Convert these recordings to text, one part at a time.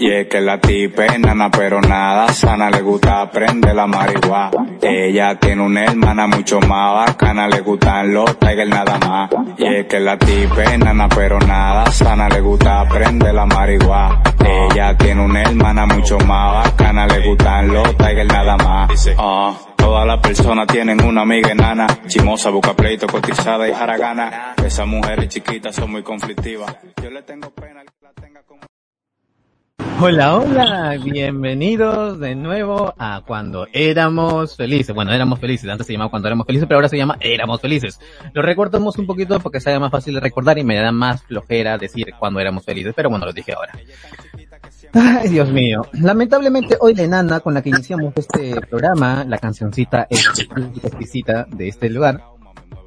Y es que la tipa es nana pero nada sana, le gusta aprender la marihuana. Ella tiene una hermana mucho más bacana, le gustan los tigers nada más. Y es que la tipa es nana pero nada sana, le gusta aprender la marihuana. Ella tiene una hermana mucho más bacana, le gustan los tigers nada más. Ah, todas las personas tienen una amiga enana, chimosa, busca pleito, cotizada y jaragana. Esas mujeres chiquitas son muy conflictivas. Yo le tengo pena que la tenga como... Hola, hola, bienvenidos de nuevo a Cuando Éramos Felices. Bueno, éramos felices, antes se llamaba Cuando Éramos Felices, pero ahora se llama Éramos Felices. Lo recortamos un poquito porque sea más fácil de recordar y me da más flojera decir Cuando Éramos Felices, pero bueno, lo dije ahora. Ay, Dios mío. Lamentablemente hoy la enana con la que iniciamos este programa, la cancioncita exquisita de este lugar,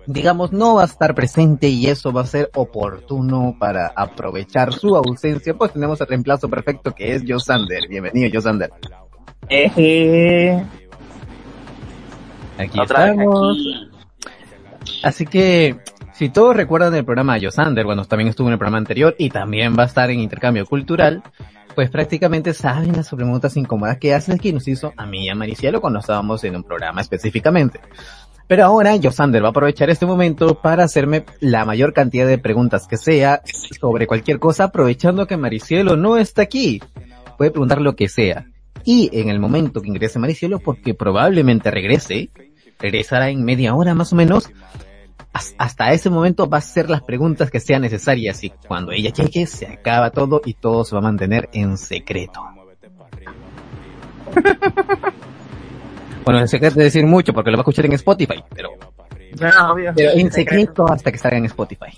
digamos, no va a estar presente y eso va a ser oportuno para aprovechar su ausencia, pues tenemos el reemplazo perfecto que es Josander. Bienvenido, Josander. Eh, Aquí Otra estamos. Así que, si todos recuerdan el programa de Josander, bueno, también estuvo en el programa anterior y también va a estar en Intercambio Cultural, pues prácticamente saben las preguntas incómodas que hace que nos hizo a mí y a Maricielo cuando estábamos en un programa específicamente. Pero ahora Josander va a aprovechar este momento para hacerme la mayor cantidad de preguntas que sea sobre cualquier cosa, aprovechando que Maricielo no está aquí. Puede preguntar lo que sea. Y en el momento que ingrese Maricielo, porque probablemente regrese, regresará en media hora más o menos, has- hasta ese momento va a hacer las preguntas que sean necesarias y cuando ella llegue se acaba todo y todo se va a mantener en secreto. Bueno, en secreto es decir mucho porque lo va a escuchar en Spotify, pero, no, obvio. pero en secreto hasta que salga en Spotify.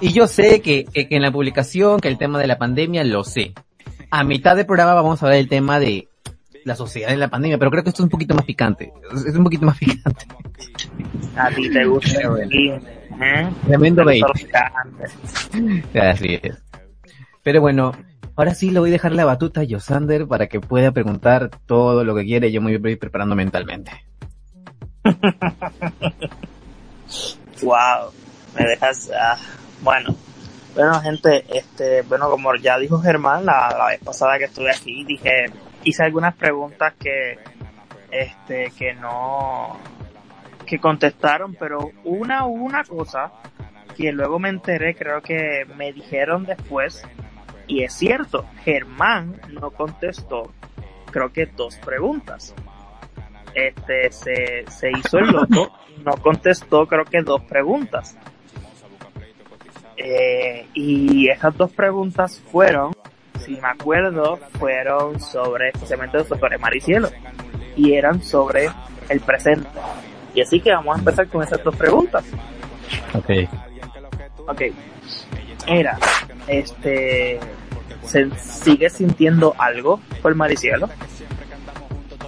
Y yo sé que, que- que en la publicación, que el tema de la pandemia, lo sé. A mitad del programa vamos a ver el tema de la sociedad en la pandemia, pero creo que esto es un poquito más picante. Es un poquito más picante. A ti te gusta el ¿eh? Tremendo bait. Así es. Pero bueno, ahora sí le voy a dejar la batuta a Yosander para que pueda preguntar todo lo que quiere. Yo me voy a ir preparando mentalmente. Wow, me dejas, ah, bueno, bueno gente, este, bueno como ya dijo Germán la, la vez pasada que estuve aquí, dije, hice algunas preguntas que, este, que no, que contestaron, pero una, una cosa que luego me enteré, creo que me dijeron después, y es cierto, Germán no contestó, creo que dos preguntas. Este, se, se hizo el loco, no contestó creo que dos preguntas. Eh, y esas dos preguntas fueron, si me acuerdo, fueron sobre, especialmente sobre Mar y Cielo, y eran sobre el presente. Y así que vamos a empezar con esas dos preguntas. Ok. Ok. Era, este, ¿se sigue sintiendo algo por Mar y Cielo?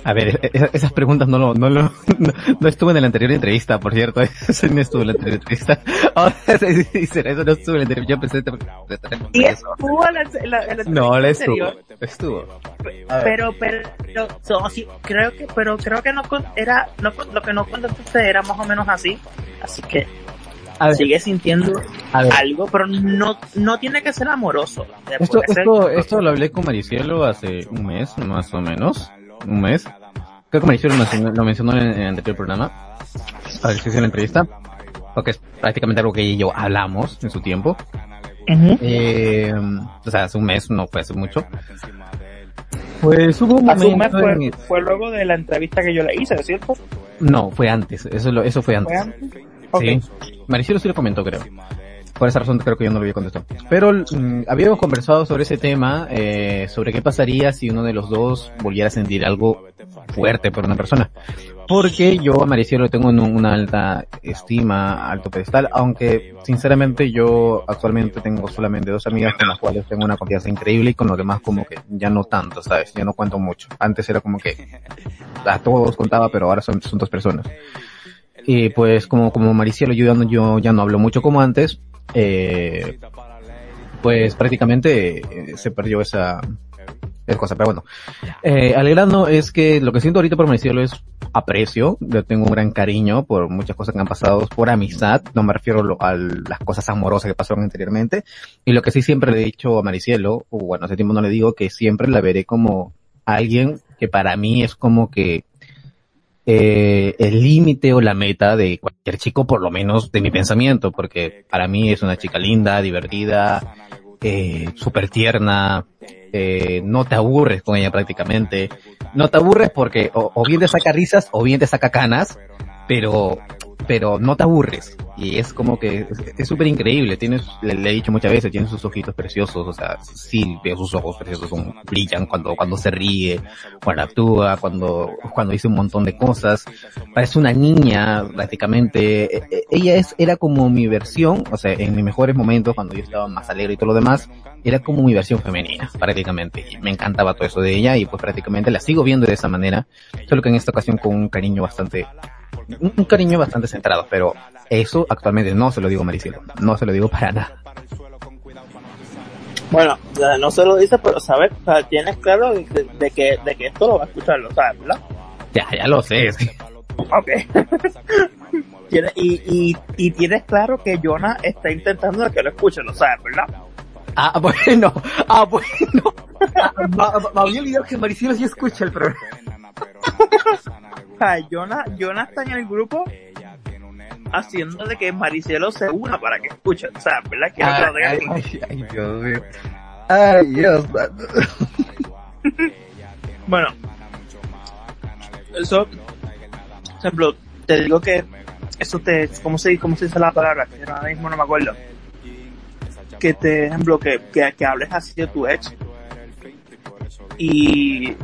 A ver, e- e- esas preguntas no lo, no lo, no, no estuve en la anterior entrevista, por cierto. Eso no estuvo en la anterior entrevista. Ahora eso no estuvo en la anterior. Yo Y estuvo en la, en la- en la No, la estuvo. Estuvo. Pero pero, pero so, sí, creo que pero creo que no era no, lo que no contestaste era más o menos así así que ver, sigue sintiendo a ver. algo pero no no tiene que ser amoroso Esto, ser- esto, esto lo hablé con Maricielo hace un mes, más o menos. Un mes. Creo que Maricielo lo mencionó, en, en el anterior programa. A ver si hice la entrevista. Porque es prácticamente algo que ella y yo hablamos en su tiempo. Ujú. Eh, o sea, hace un mes, no fue hace mucho. Pues hubo un momento fue, en- fue luego de la entrevista que yo le hice, ¿cierto? No, fue antes, eso, lo- eso fue antes. ¿Fue antes? Sí. Maricielo sí lo comentó, creo. Por esa razón creo que yo no lo había contestado. Pero mm, habíamos conversado sobre ese tema, eh, sobre qué pasaría si uno de los dos volviera a sentir algo fuerte por una persona. Porque yo a Maricielo tengo en un- una alta estima, alto pedestal, aunque sinceramente yo actualmente tengo solamente dos amigas con las cuales tengo una confianza increíble y con los demás como que ya no tanto, ¿sabes? Ya no cuento mucho. Antes era como que a todos contaba, pero ahora son, son dos personas. Y pues como, como Maricielo yo ya no, yo ya no hablo mucho como antes, eh, pues prácticamente eh, se perdió esa, esa cosa. Pero bueno, eh, al grano es que lo que siento ahorita por Maricielo es aprecio, le tengo un gran cariño por muchas cosas que han pasado, por amistad, no me refiero a las cosas amorosas que pasaron anteriormente. Y lo que sí siempre le he dicho a Maricielo, o bueno, hace tiempo no le digo, que siempre la veré como alguien que para mí es como que eh, el límite o la meta de cualquier chico, por lo menos de mi pensamiento, porque para mí es una chica linda, divertida, eh, tierna, eh, no te aburres con ella prácticamente, no te aburres porque o bien te saca risas o bien te saca canas, pero pero no te aburres. Y es como que es- súper increíble tienes le, le he dicho muchas veces tiene sus ojitos preciosos o sea sí veo sus ojos preciosos son, brillan cuando cuando se ríe cuando actúa cuando cuando dice un montón de cosas. Parece una niña prácticamente E- e- ella es era como mi versión o sea en mis mejores momentos cuando yo estaba más alegre y todo lo demás era como mi versión femenina prácticamente. Y me encantaba todo eso de ella y pues prácticamente la sigo viendo de esa manera solo que en esta ocasión con un cariño bastante un, un cariño bastante centrado, pero eso actualmente no se lo digo a Maricielo, no se lo digo para nada. Bueno, no se lo dice, pero sabes, o sea, tienes claro de, de- que, de que esto lo va a escuchar, lo sabes, ¿verdad? Ya, ya lo sé. sí. Ok. Y, y, y tienes claro que Jonah está intentando que lo escuche, lo sabes, ¿verdad? Ah, bueno, ah, bueno. Me había olvidado que Maricielo sí escucha el programa. Sea, Jonah, Jonah está en el grupo haciendo de que Maricielo se una para que escuche, o sea, ¿verdad? Que Ay, ay, ay, ay, Dios mío. Ay, Dios. Bueno, eso, por ejemplo, te digo que eso te, ¿cómo se, cómo se dice la palabra? Que ahora mismo no me acuerdo. Que te, ejemplo, que, que, que hables así de tu ex y,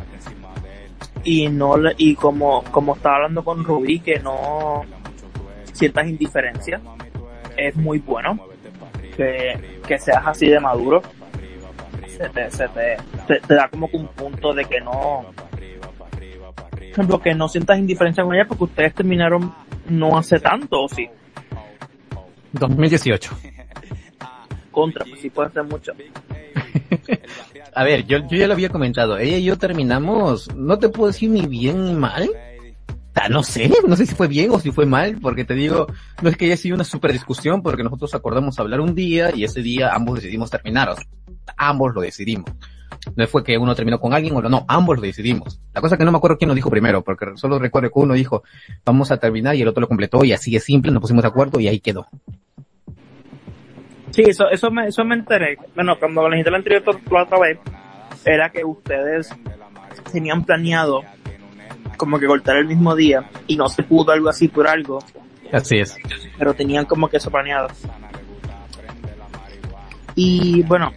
y no, y como, como estaba hablando con Rubí, que no sientas indiferencia, es muy bueno que, que seas así de maduro se te, se te, te, te da como que un punto de que no, por ejemplo, que no sientas indiferencia con ella porque ustedes terminaron no hace tanto, o sí, 2018. contra, pues sí puede ser mucho. A ver, yo, yo ya lo había comentado. Ella y yo terminamos, no te puedo decir ni bien ni mal. Ah, no sé, no sé si fue bien o si fue mal, porque te digo, no es que haya sido una super discusión, porque nosotros acordamos hablar un día y ese día ambos decidimos terminar. O sea, ambos lo decidimos. No fue que uno terminó con alguien o no, no, ambos lo decidimos. La cosa que no me acuerdo quién lo dijo primero, porque solo recuerdo que uno dijo, vamos a terminar y el otro lo completó y así es simple, nos pusimos de acuerdo y ahí quedó. Sí, eso, eso me, eso me enteré. Bueno, cuando les dijiste la anterior la otra vez, era que ustedes tenían planeado como que cortar el mismo día y no se pudo algo así por algo, Así es. pero tenían como que eso planeado. Y bueno,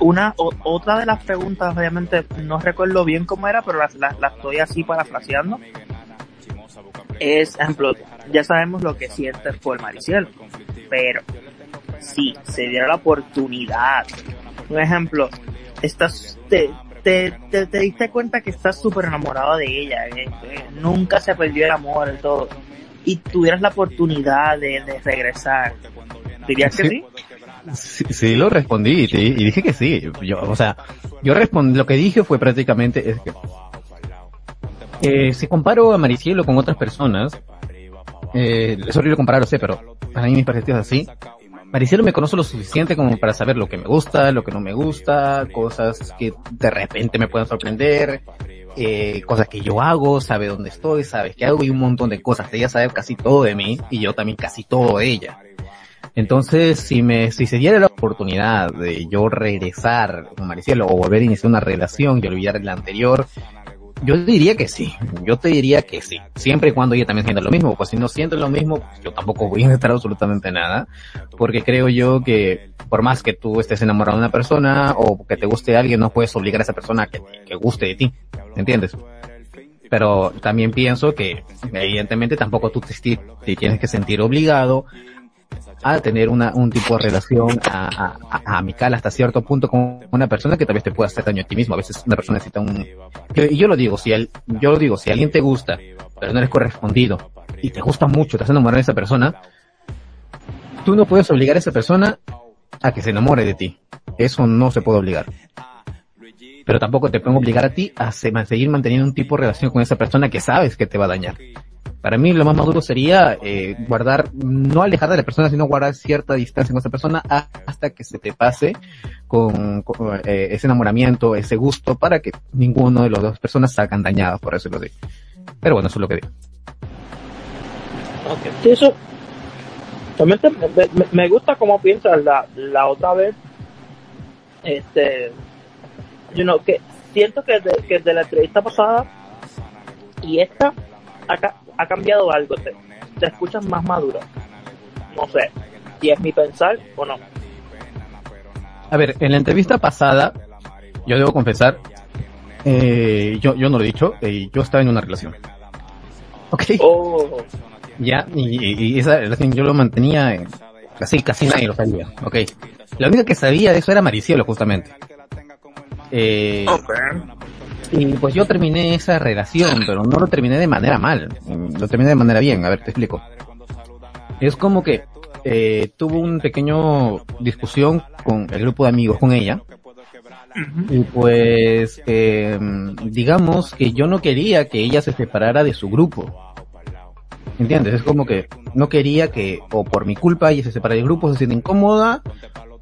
una o- otra de las preguntas, obviamente no recuerdo bien cómo era, pero las las- las estoy así parafraseando. Es, ejemplo, ya sabemos lo que sientes por Mariciel, pero si se diera la oportunidad, un ejemplo, estás, te, te, te, te diste cuenta que estás súper enamorado de ella, eh, eh, nunca se perdió el amor y todo, y tuvieras la oportunidad de, de regresar, ¿dirías que Sí. sí? Lo respondí y, y dije que sí. Yo, o sea, yo respondí, lo que dije fue prácticamente es que eh, si comparo a Maricielo con otras personas, eh, es horrible compararlo, sé, pero para mí mis perspectivas así. Maricielo me conoce lo suficiente como para saber lo que me gusta, lo que no me gusta, cosas que de repente me pueden sorprender, eh, cosas que yo hago, sabe dónde estoy, sabe qué hago y un montón de cosas. Ella sabe casi todo de mí y yo también casi todo de ella. Entonces, si me, si se diera la oportunidad de yo regresar con Maricielo o volver a iniciar una relación y olvidar la anterior, yo diría que sí, yo te diría que sí, siempre y cuando ella también sienta lo mismo, pues si no siente lo mismo, pues yo tampoco voy a intentar absolutamente nada, porque creo yo que por más que tú estés enamorado de una persona o que te guste alguien, no puedes obligar a esa persona a que, que guste de ti, ¿entiendes? Pero también pienso que evidentemente tampoco tú te, te tienes que sentir obligado a tener una, un tipo de relación a, a, amical hasta cierto punto con una persona que tal vez te pueda hacer daño a ti mismo. A veces una persona necesita un... Y yo lo digo, si el, yo lo digo, si alguien te gusta, pero no eres correspondido, y te gusta mucho, te hace enamorar de esa persona, tú no puedes obligar a esa persona a que se enamore de ti. Eso no se puede obligar. Pero tampoco te pueden obligar a ti a seguir manteniendo un tipo de relación con esa persona que sabes que te va a dañar. Para mí lo más maduro sería eh, guardar, no alejar de la persona, sino guardar cierta distancia con esa persona hasta que se te pase con, eh, ese enamoramiento, ese gusto, para que ninguno de las dos personas salgan dañadas, por eso lo digo. Pero bueno, eso es lo que digo. Okay. Eso. Realmente me, me, gusta cómo piensas la, la otra vez. Este. You know, que siento que de, que de la entrevista pasada y esta acá ha cambiado algo, te, te escuchas más maduro. No sé si es mi pensar o no. A ver, en la entrevista pasada, yo debo confesar, eh, yo, yo no lo he dicho, eh, yo estaba en una relación. Ok. Oh. Ya, y, y, esa relación yo lo mantenía, casi, casi nadie lo sabía. Ok. La única que sabía de eso era Maricielo, justamente. Eh, y pues yo terminé esa relación, pero no lo terminé de manera mal, lo terminé de manera bien, a ver, te explico. Es como que eh, tuvo un pequeño discusión con el grupo de amigos con ella. Y pues, eh, digamos que yo no quería que ella se separara de su grupo. ¿Entiendes? Es como que no quería que, o por mi culpa, ella se separara del grupo, se siente incómoda,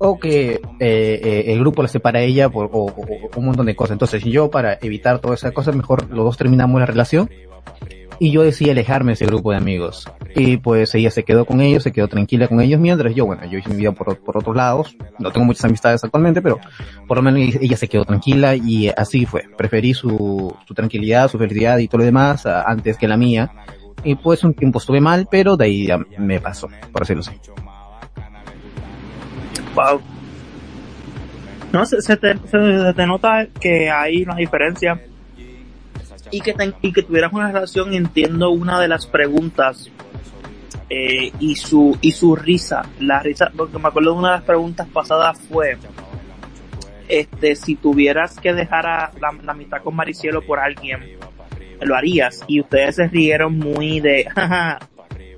o que eh, eh, el grupo la separa a ella por, o, un montón de cosas. Entonces yo para evitar todas esas cosas, mejor los dos terminamos la relación y yo decidí alejarme de ese grupo de amigos. Y pues ella se quedó con ellos, se quedó tranquila con ellos, mientras yo, bueno, yo hice mi vida por, por otros lados, no tengo muchas amistades actualmente, pero por lo menos ella se quedó tranquila y así fue. Preferí su, su tranquilidad, su felicidad y todo lo demás antes que la mía. Y pues un tiempo estuve mal, pero de ahí ya me pasó, por decirlo así. Wow. No, se, te, se, te, nota que hay una diferencia. Y que, y que tuvieras una relación, entiendo una de las preguntas eh, y su y su risa. La risa, porque me acuerdo de una de las preguntas pasadas fue este si tuvieras que dejar a la, la amistad con Maricielo por alguien, lo harías. Y ustedes se rieron muy de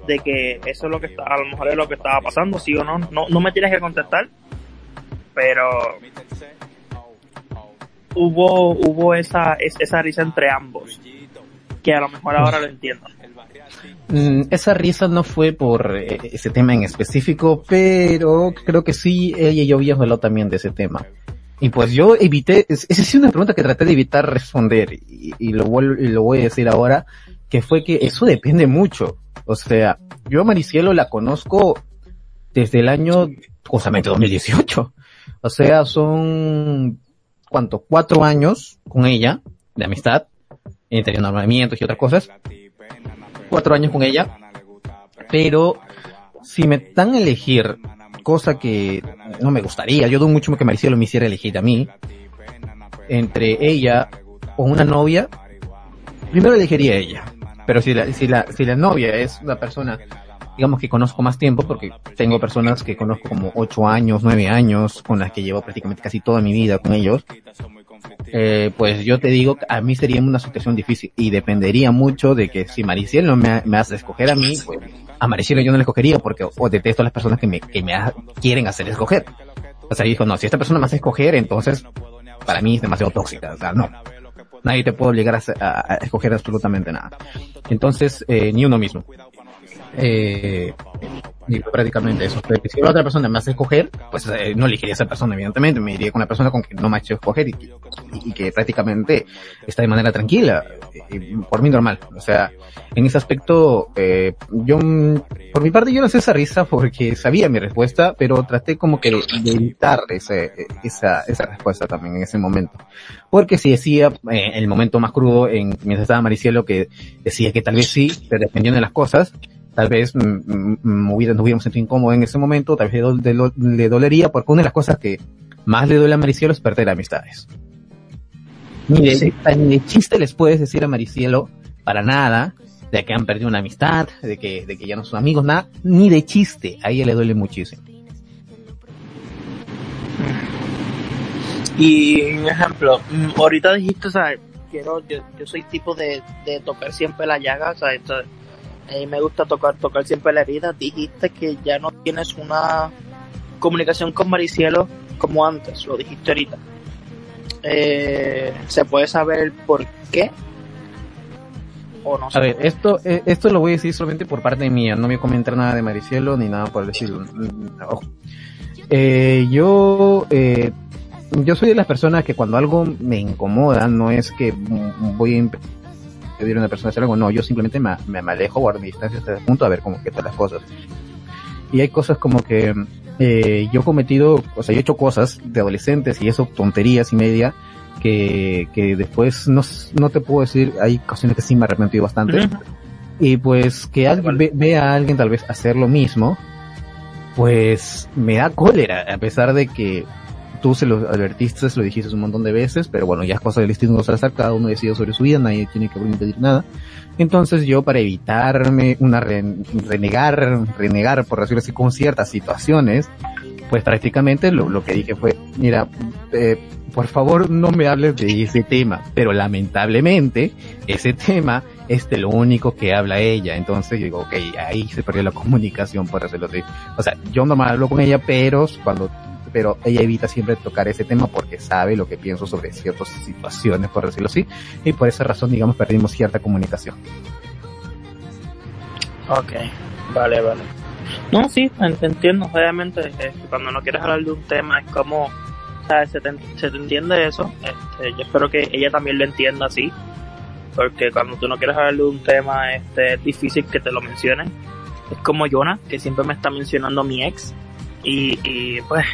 de que eso es lo que está, a lo mejor es lo que estaba pasando, sí o no, no, no me tienes que contestar, pero hubo, hubo esa, esa risa entre ambos, que a lo mejor ahora lo entiendo. Mm, esa risa no fue por eh, ese tema en específico, pero creo que sí, ella y yo habíamos hablado también de ese tema. Y pues yo evité, esa es una pregunta que traté de evitar responder, y, y lo, vuelvo, y lo voy a decir ahora, que fue que eso depende mucho. O sea, yo a Maricielo la conozco desde el año, justamente 2018. O sea, son, ¿cuánto? Cuatro años con ella, de amistad, entre enamoramientos y otras cosas. Cuatro años con ella. Pero, si me dan a elegir, cosa que no me gustaría, yo dudo mucho que Maricielo me hiciera elegir a mí, entre ella o una novia, primero elegiría a ella. Pero si la, si la, si la novia es una persona, digamos que conozco más tiempo, porque tengo personas que conozco como ocho años, nueve años, con las que llevo prácticamente casi toda mi vida con ellos, eh, pues yo te digo, a mí sería una situación difícil y dependería mucho de que si Mariciel no me, me hace escoger a mí, pues a Mariciel yo no le escogería porque o detesto a las personas que me, que me quieren hacer escoger. O sea, dijo, no, si esta persona me hace escoger, entonces para mí es demasiado tóxica, o sea, no nadie te puede obligar a, escoger absolutamente nada. Entonces, eh, ni uno mismo. Eh, prácticamente eso. Pero si la otra persona me hace escoger, pues eh, no elegiría esa persona, evidentemente. Me iría con la persona con que no me ha hecho escoger y, que- y prácticamente está de manera tranquila. y por mí normal. O sea, en ese aspecto, eh, yo, por mi parte, yo no sé esa risa porque sabía mi respuesta, pero traté como que de, evitar ese, esa, esa respuesta también en ese momento. Porque si decía, eh, el momento más crudo, en, mientras estaba Maricielo, que decía que tal vez sí, pero dependiendo de las cosas, tal vez mm, mm, hubiera, nos hubiéramos sentido incómodos en ese momento, tal vez le, do- le do- le dolería, porque una de las cosas que más le duele a Maricielo es perder amistades. Ni de, Sí. ni de chiste les puedes decir a Maricielo, para nada, de que han perdido una amistad, de que, de que ya no son amigos, nada, ni de chiste, a ella le duele muchísimo. Y un ejemplo, mm, ahorita dijiste, o sea, quiero, yo, yo soy tipo de, de tocar siempre la llaga, o sea, esto, a mí me gusta tocar, tocar siempre la herida. Dijiste que ya no tienes una comunicación con Maricielo como antes, lo dijiste ahorita. Eh, ¿Se puede saber el por qué? ¿O no A ver, puede? esto, eh, esto lo voy a decir solamente por parte mía, no voy a comentar nada de Maricielo ni nada por decirlo. Ojo. Eh, yo, eh, yo soy de las personas que cuando algo me incomoda, no es que voy a impedir a una persona hacer algo, no, yo simplemente me, me, alejo, guardo mi distancia hasta el punto a ver cómo están las cosas. Y hay cosas como que eh, yo he cometido, o sea, yo he hecho cosas de adolescentes y eso, tonterías y media, que, que después no, no te puedo decir, hay ocasiones que sí me he arrepentido bastante. Y pues que alguien ve, ve a alguien tal vez hacer lo mismo, pues me da cólera, a pesar de que tú se lo advertiste, se lo dijiste un montón de veces, pero bueno, ya es cosa del destino Salazar, cada uno decide sobre su vida, nadie tiene que impedir nada. Entonces yo para evitarme una re- renegar, renegar por decirlo así con ciertas situaciones, pues prácticamente lo, lo que dije fue, mira, eh, por favor no me hables de ese tema, pero lamentablemente ese tema es de lo único que habla ella, entonces digo, ok, ahí se perdió la comunicación por decirlo así. O sea, yo no me hablo con ella, pero cuando pero ella evita siempre tocar ese tema porque sabe lo que pienso sobre ciertas situaciones, por decirlo así, y por esa razón, digamos, perdimos cierta comunicación. Ok, vale, vale. No, sí, entiendo, obviamente, eh, cuando no quieres hablar de un tema es como, ¿sabes? Se te, se te entiende eso, este, yo espero que ella también lo entienda así, porque cuando tú no quieres hablar de un tema, este, es difícil que te lo mencionen. Es como Jonah, que siempre me está mencionando a mi ex, y, y pues,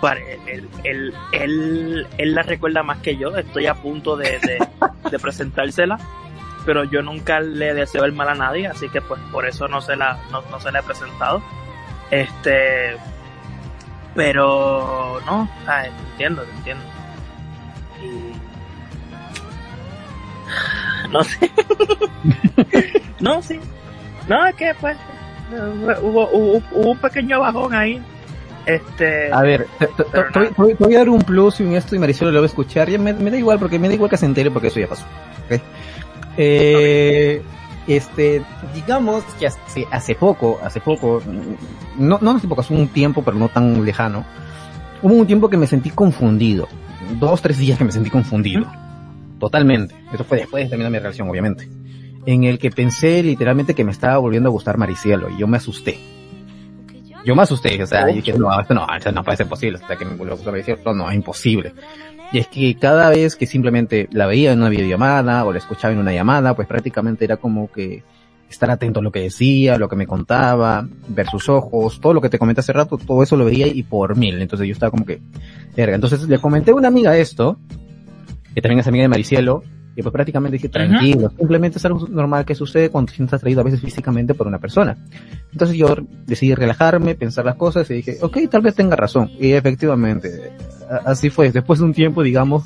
pare- él, él, él, él la recuerda más que yo, estoy a punto de, de, de presentársela pero yo nunca le deseo el mal a nadie, así que pues por eso no se la, no, no se la he presentado. Este, pero no, te entiendo, te entiendo. Y no sé. no, sí. No, es que pues hubo, hubo, hubo un pequeño bajón ahí. Este, A ver, te, voy, a dar un plus y un esto y Maricelo lo va a escuchar, ya me, me da igual porque me da igual que se entere porque eso ya pasó. ¿ok? Eh, este, digamos que hace, hace poco, hace poco, mm, no, no hace poco, hace un tiempo, pero no tan lejano, hubo un tiempo que me sentí confundido. Dos, tres días que me sentí confundido. Totalmente. Eso fue después de terminar mi relación, obviamente. En el que pensé literalmente que me estaba volviendo a gustar Maricielo y yo me asusté. Yo me asusté, o sea, y dije, no, esto no, esto no ser posible, hasta que me volvió a gustar no, es imposible. Y es que cada vez que simplemente la veía en una videollamada o la escuchaba en una llamada, pues prácticamente era como que estar atento a lo que decía, lo que me contaba, ver sus ojos, todo lo que te comenté hace rato, todo eso lo veía y por mil. Entonces yo estaba como que, verga. Entonces le comenté a una amiga esto, que también es amiga de Maricielo, y pues prácticamente dije, tranquilo, simplemente es algo normal que sucede cuando te sientes atraído a veces físicamente por una persona. Entonces yo decidí relajarme, pensar las cosas y dije, ok, tal vez tenga razón. Y efectivamente, así fue. Después de un tiempo, digamos,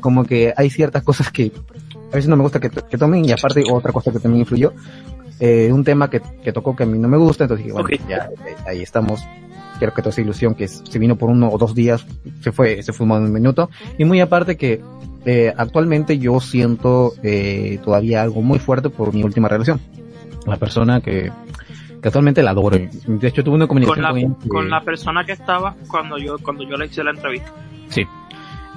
como que hay ciertas cosas que a veces no me gusta que, que tomen y aparte otra cosa que también influyó, eh, un tema que, que tocó que a mí no me gusta, entonces dije, bueno, Ok. ya eh, ahí estamos. Quiero que toda esa ilusión que se vino por uno o dos días, se fue, se fumó en un minuto. Y muy aparte que eh, actualmente yo siento eh, todavía algo muy fuerte por mi última relación. La persona que, que actualmente la adoro. De hecho tuve una con comunicación la, con que- con la persona que estaba cuando yo, cuando yo le hice la entrevista. Sí.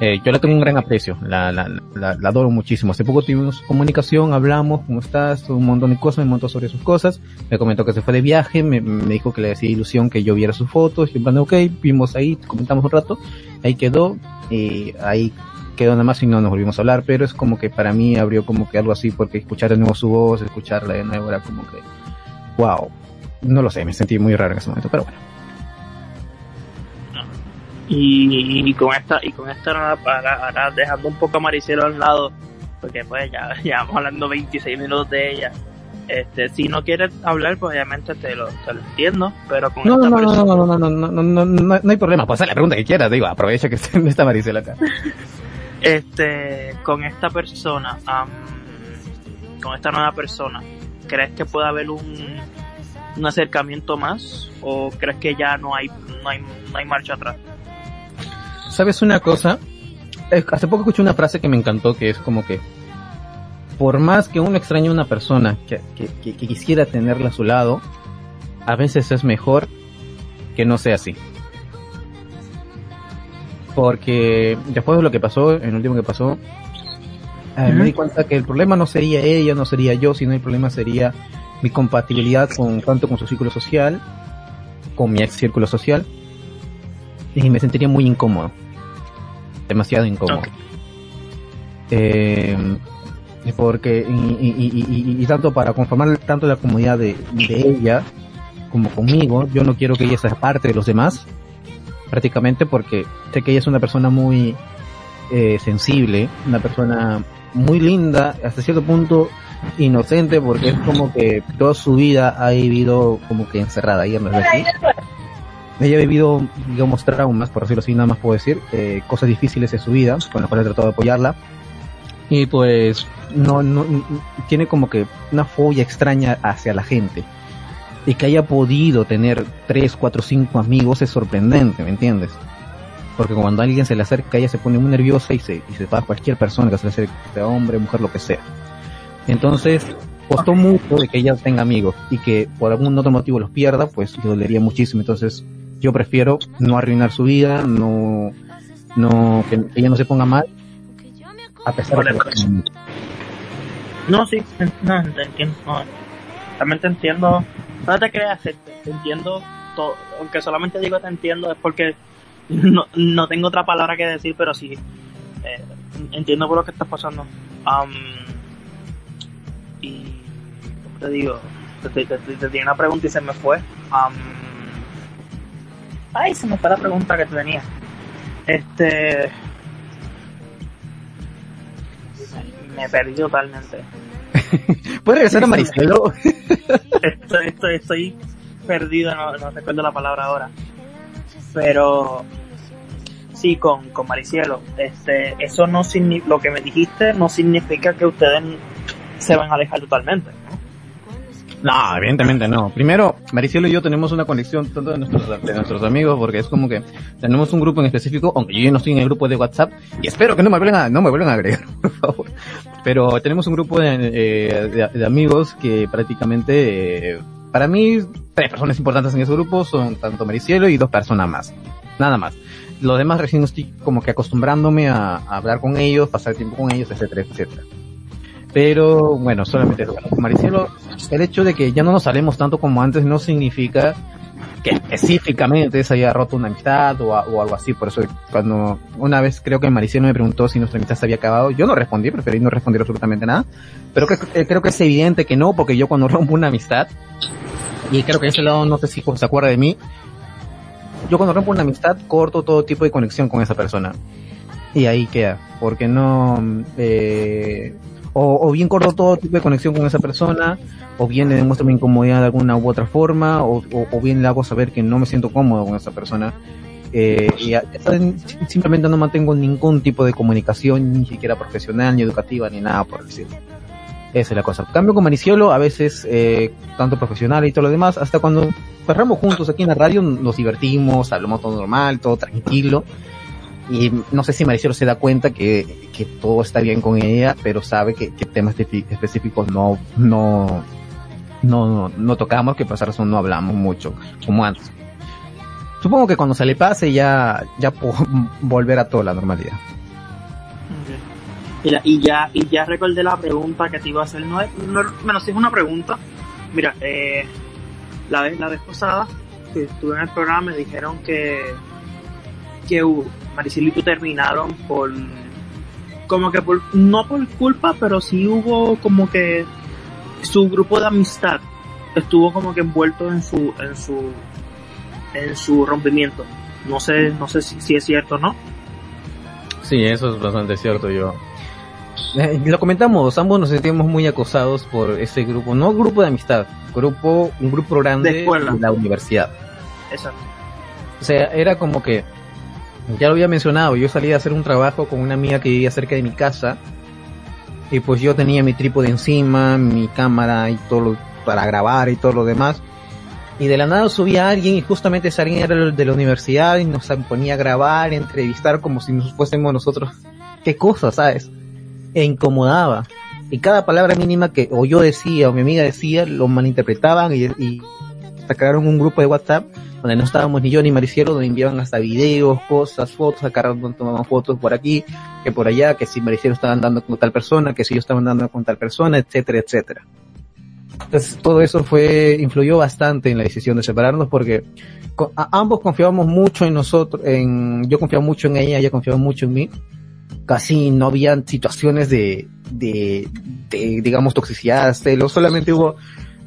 Eh, yo la tengo un gran aprecio, la, la, la, la, adoro muchísimo. Hace poco tuvimos comunicación, hablamos, ¿cómo estás? Un montón de cosas, me montó sobre sus cosas, me comentó que se fue de viaje, me, dijo que le hacía ilusión que yo viera sus fotos, y en plan, ok, vimos ahí, comentamos un rato, ahí quedó, y ahí quedó nada más y no nos volvimos a hablar, pero es como que para mí abrió como que algo así, porque escuchar de nuevo su voz, escucharla de nuevo era como que, wow, no lo sé, me sentí muy raro en ese momento, pero bueno. Y, y, con esta y con esta ahora, ahora dejando un poco a Maricelo al lado porque pues ya llevamos hablando 26 minutos de ella. Este si no quieres hablar pues obviamente te lo, te lo entiendo pero con no, esta no, no, no, no, no, no, no, no, no, no hay problema pues haz la pregunta que quieras digo aprovecha que está Maricela acá. Este con esta persona um, con esta nueva persona crees que puede haber un un acercamiento más o crees que ya no hay no hay no hay marcha atrás ¿Sabes una cosa? Hace poco escuché una frase que me encantó, que es como que, por más que uno extrañe a una persona que, que, que, que, quisiera tenerla a su lado, a veces es mejor que no sea así. Porque después de lo que pasó, en el último que pasó, eh, me di cuenta que el problema no sería ella, no sería yo, sino el problema sería mi compatibilidad con tanto con su círculo social, con mi ex círculo social, y me sentiría muy incómodo demasiado incómodo. Okay. Eh, porque, y, y, y, y, tanto para conformar tanto la comunidad de, de, ella como conmigo, yo no quiero que ella sea parte de los demás, prácticamente porque sé que ella es una persona muy eh, sensible, una persona muy linda, hasta cierto punto inocente, porque es como que toda su vida ha vivido como que encerrada, ella no es así ella ha vivido, digamos, traumas, por decirlo así, nada más puedo decir, eh, cosas difíciles en su vida, con las cuales he tratado de apoyarla. Y pues, no, no, tiene como que una fobia extraña hacia la gente. Y que haya podido tener tres, cuatro, cinco amigos es sorprendente, ¿me entiendes? Porque cuando alguien se le acerca, ella se pone muy nerviosa y se, y se va a cualquier persona que se le acerque, sea hombre, mujer, lo que sea. Entonces, costó mucho de que ella tenga amigos y que por algún otro motivo los pierda, pues le dolería muchísimo. Entonces, yo prefiero no arruinar su vida, no, no, que ella no se ponga mal, a pesar de que... No, sí, no, te entiendo, también te entiendo, no te creas, te, entiendo aunque solamente digo te entiendo es porque no, no tengo otra palabra que decir, pero sí, eh, entiendo por lo que estás pasando. Um, y, ¿cómo te digo? Te, te, te, te, tenía una pregunta y se me fue. Um, Ay, se me fue la pregunta que tenía. Este. Me perdí totalmente. ¿Puedes regresar a Maricelo? estoy, estoy, estoy perdido, no, no recuerdo la palabra ahora. Pero sí, con, con Maricielo, este, eso no lo que me dijiste no significa que ustedes se van a alejar totalmente, ¿no? No, evidentemente no. Primero, Maricielo y yo tenemos una conexión tanto de nuestros, de nuestros amigos, porque es como que tenemos un grupo en específico, aunque yo no estoy en el grupo de WhatsApp, y espero que no me vuelvan a, no me vuelvan a agregar, por favor. Pero tenemos un grupo de, eh, de, de amigos que prácticamente, eh, para mí, tres personas importantes en ese grupo son tanto Maricielo y dos personas más. Nada más. Los demás recién estoy como que acostumbrándome a, a hablar con ellos, pasar tiempo con ellos, etcétera, etcétera. Pero bueno, solamente Maricielo, el hecho de que ya no nos salemos tanto como antes no significa que específicamente se haya roto una amistad o, o, algo así. Por eso cuando una vez creo que Maricielo me preguntó si nuestra amistad se había acabado, yo no respondí, preferí no responder absolutamente nada. Pero que, eh, creo que es evidente que no, porque yo cuando rompo una amistad, y creo que ese lado no sé si se acuerda de mí, yo cuando rompo una amistad corto todo tipo de conexión con esa persona. Y ahí queda, porque no, eh, o, bien corto todo tipo de conexión con esa persona, o bien le demuestro mi incomodidad de alguna u otra forma, o, o, bien le hago saber que no me siento cómodo con esa persona. Eh, y simplemente no mantengo ningún tipo de comunicación, ni siquiera profesional, ni educativa, ni nada por decirlo. Esa es la cosa. Cambio con Manicielo, a veces, eh, tanto profesional y todo lo demás, hasta cuando cerramos juntos aquí en la radio, nos divertimos, hablamos todo normal, todo tranquilo y no sé si Maricielo se da cuenta que, que todo está bien con ella, pero sabe que, que temas específicos no, no, no, no tocamos, que por esa razón no hablamos mucho, como antes. Supongo que cuando se le pase ya, ya puedo volver a toda la normalidad. Mira, y ya, y ya recordé la pregunta que te iba a hacer. No es, no, bueno, sí es una pregunta. Mira, eh, la vez, la vez pasada que estuve en el programa me dijeron que, que Maricel y tú terminaron por, como que por, no por culpa, pero sí hubo como que su grupo de amistad estuvo como que envuelto en su, en su, en su rompimiento. No sé, no sé si, si es cierto o no. Sí, eso es bastante cierto, yo. Eh, lo comentamos, ambos nos sentíamos muy acosados por ese grupo, no grupo de amistad, grupo, un grupo grande De escuela. la universidad. Exacto. O sea, era como que, ya lo había mencionado, yo salí a hacer un trabajo con una amiga que vivía cerca de mi casa, y pues yo tenía mi trípode encima, mi cámara y todo lo, para grabar y todo lo demás, y de la nada subía alguien y justamente ese alguien era de la universidad y nos ponía a grabar, entrevistar como si nos fuésemos nosotros. Qué cosa, ¿sabes? E incomodaba. Y cada palabra mínima que o yo decía o mi amiga decía, lo malinterpretaban y, y sacaron un grupo de WhatsApp donde no estábamos ni yo ni Maricielo, donde enviaban hasta videos, cosas, fotos, acá tomaban fotos por aquí, que por allá, que si Maricielo estaba andando con tal persona, que si yo estaba andando con tal persona, etcétera, etcétera. Entonces todo eso fue, influyó bastante en la decisión de separarnos porque co- a- ambos confiábamos mucho en nosotros, en, yo confiaba mucho en ella, ella confiaba mucho en mí. Casi no habían situaciones de, de, de, digamos, toxicidad, celos, solamente hubo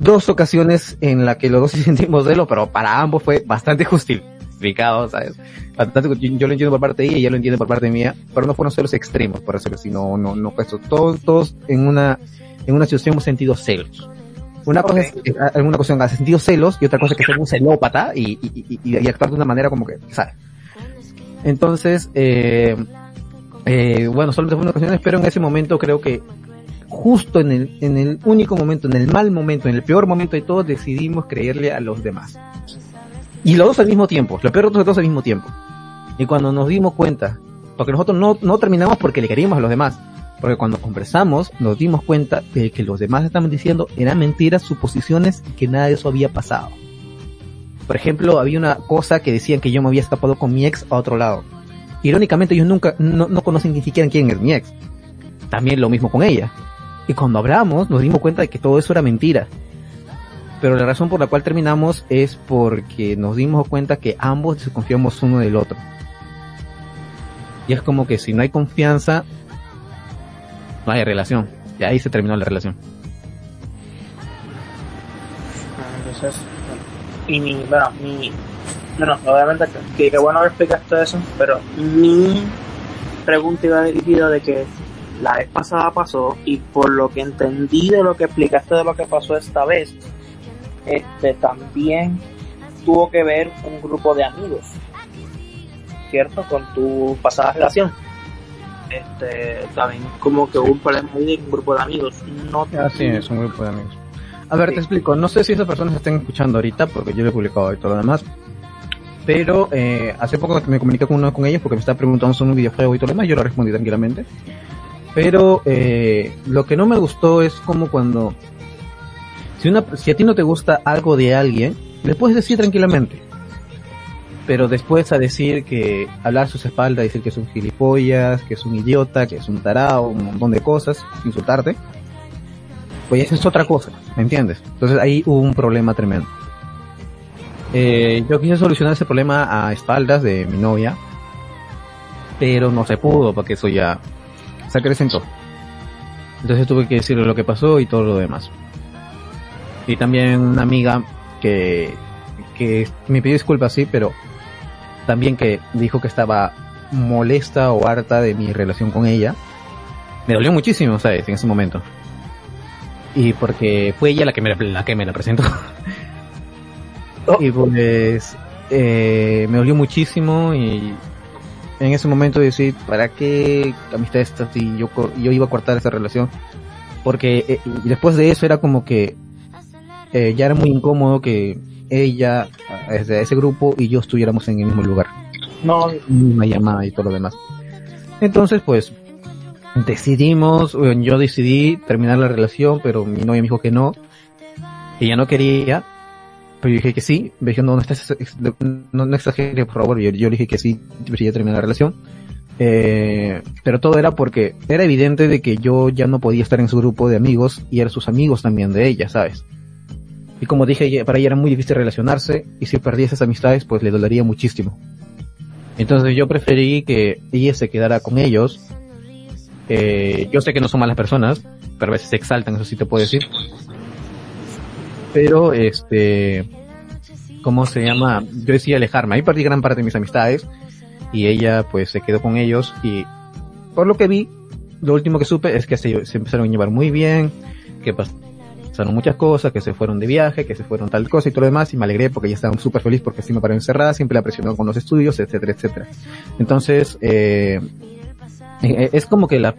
dos ocasiones en la que los dos sentimos celo, pero para ambos fue bastante justificado, ¿sabes? Bastante, yo, yo lo entiendo por parte de ella, ella lo entiende por parte mía, pero no fueron celos extremos, por decirlo así, no, no, eso. Todos, todos en una, en una situación hemos sentido celos. Una cosa es, es- en una ocasión has sentido celos y otra cosa es que ser un celópata y, y, y, y actuar de una manera como que, ¿sabes? Entonces, eh, eh, bueno, solamente fue una ocasión, pero en ese momento creo que justo en el, en el único momento, en el mal momento, en el peor momento de todos, decidimos creerle a los demás. Y los dos al mismo tiempo, lo peor de todos al mismo tiempo. Y cuando nos dimos cuenta, porque nosotros no, no terminamos porque le queríamos a los demás, porque cuando conversamos nos dimos cuenta de que los demás estaban diciendo eran mentiras, suposiciones y que nada de eso había pasado. Por ejemplo, había una cosa que decían que yo me había escapado con mi ex a otro lado. Irónicamente ellos nunca, no, no conocen ni siquiera quién es mi ex. También lo mismo con ella. Y cuando hablamos nos dimos cuenta de que todo eso era mentira. Pero la razón por la cual terminamos es porque nos dimos cuenta que ambos desconfiamos uno del otro. Y es como que si no hay confianza, no hay relación. Y ahí se terminó la relación. Entonces, y mi, bueno, mi, bueno, obviamente que, que, bueno que explicaste eso, pero mi pregunta iba dirigida de que la vez pasada pasó y por lo que entendí de lo que explicaste de lo que pasó esta vez, este también tuvo que ver un grupo de amigos, ¿cierto? Con tu pasada relación. Este, también como que hubo un problema de un grupo de amigos. No Así es, un grupo de amigos. A ver, te explico. No sé si esas personas estén escuchando ahorita, porque yo lo he publicado y todo lo demás. Pero eh, hace poco me comuniqué con uno con ellos porque me estaba preguntando sobre un videojuego y todo lo demás. Yo lo respondí tranquilamente. Pero eh, lo que no me gustó es como cuando... Si, una, si a ti no te gusta algo de alguien, le puedes decir tranquilamente. Pero después a decir que hablar sus espaldas, decir que es un gilipollas, que es un idiota, que es un tarao, un montón de cosas, insultarte, pues eso es otra cosa, ¿me entiendes? Entonces ahí hubo un problema tremendo. Eh, yo quise solucionar ese problema a espaldas de mi novia, pero no se pudo porque eso ya se acrecentó. Entonces tuve que decirle lo que pasó y todo lo demás. Y también una amiga que, que me pidió disculpas, sí, pero también que dijo que estaba molesta o harta de mi relación con ella. Me dolió muchísimo, ¿sabes? En ese momento. Y porque fue ella la que me la, que me la presentó. Y pues eh, me dolió muchísimo y en ese momento decir, ¿para qué amistad esta si yo, yo iba a cortar esa relación? Porque eh, después de eso era como que eh, ya era muy incómodo que ella, eh, de ese grupo y yo estuviéramos en el mismo lugar No, misma llamada y todo lo demás. Entonces, pues, decidimos, bueno, yo decidí terminar la relación, pero mi novia me dijo que no. Ella no quería, pero yo dije que sí. Me no, no, estás, no, no exageres, por favor. Yo, dije que sí, debería terminar la relación. Eh, pero todo era porque era evidente de que yo ya no podía estar en su grupo de amigos y eran sus amigos también de ella, ¿sabes? Y como dije, para ella era muy difícil relacionarse y si perdía esas amistades pues le dolería muchísimo. Entonces yo preferí que ella se quedara con ellos. Eh, yo sé que no son malas personas, pero a veces se exaltan, eso sí te puedo decir. Pero este, ¿cómo se llama? Yo decía alejarme. Ahí perdí gran parte de mis amistades y ella pues se quedó con ellos y por lo que vi, lo último que supe es que se, se empezaron a llevar muy bien, que pasaron muchas cosas, que se fueron de viaje, que se fueron tal cosa y todo lo demás y me alegré porque ella estaba súper feliz porque así me paró encerrada, siempre la presionó con los estudios, etcétera, etcétera. Entonces, eh, eh es como que la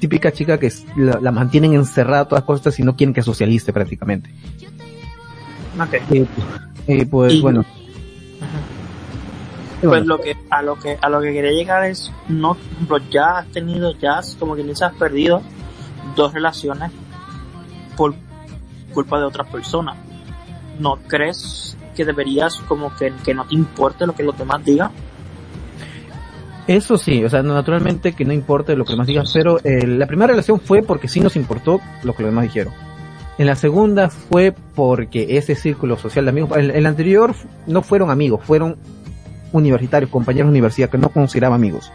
típica chica que la, la, mantienen encerrada a todas cosas y no quieren que socialice prácticamente. Okay. Eh, eh, pues Y- bueno. Pues lo que, a lo que, a lo que quería llegar es, no, ya has tenido, ya como que se has perdido dos relaciones por culpa de otras personas. ¿No crees que deberías como que, que no te importe lo que los demás digan? Eso sí, o sea, naturalmente que no importe lo que los demás digan, pero eh, la primera relación fue porque sí nos importó lo que los demás dijeron. En la segunda fue porque ese círculo social de amigos, el, el anterior no fueron amigos, fueron universitarios, compañeros de universidad que no consideraba amigos,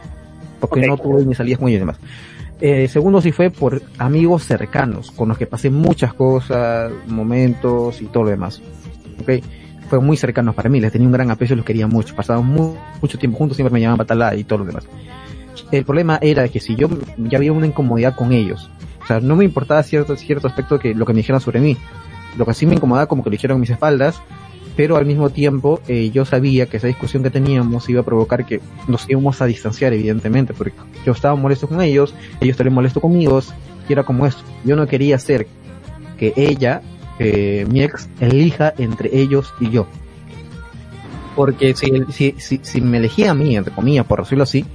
porque no tuve ni salidas con ellos y demás. Eh, segundo sí fue por amigos cercanos, con los que pasé muchas cosas, momentos y todo lo demás. ¿ok? Fueron muy cercanos para mí, les tenía un gran aprecio, los quería mucho, pasábamos mu- mucho tiempo juntos, siempre me llamaban patalá y todo lo demás. El problema era que si yo ya había una incomodidad con ellos, o sea, no me importaba cierto, cierto aspecto que lo que me dijeran sobre mí, lo que sí me incomodaba como que lo hicieron en mis espaldas, pero al mismo tiempo eh, yo sabía que esa discusión que teníamos iba a provocar que nos íbamos a distanciar evidentemente, porque yo estaba molesto con ellos, ellos estarían molestos conmigo, y era como esto. Yo no quería hacer que ella, mi ex, elija entre ellos y yo. Porque si, si, si, si me elegía a mí, entre comillas, por decirlo así,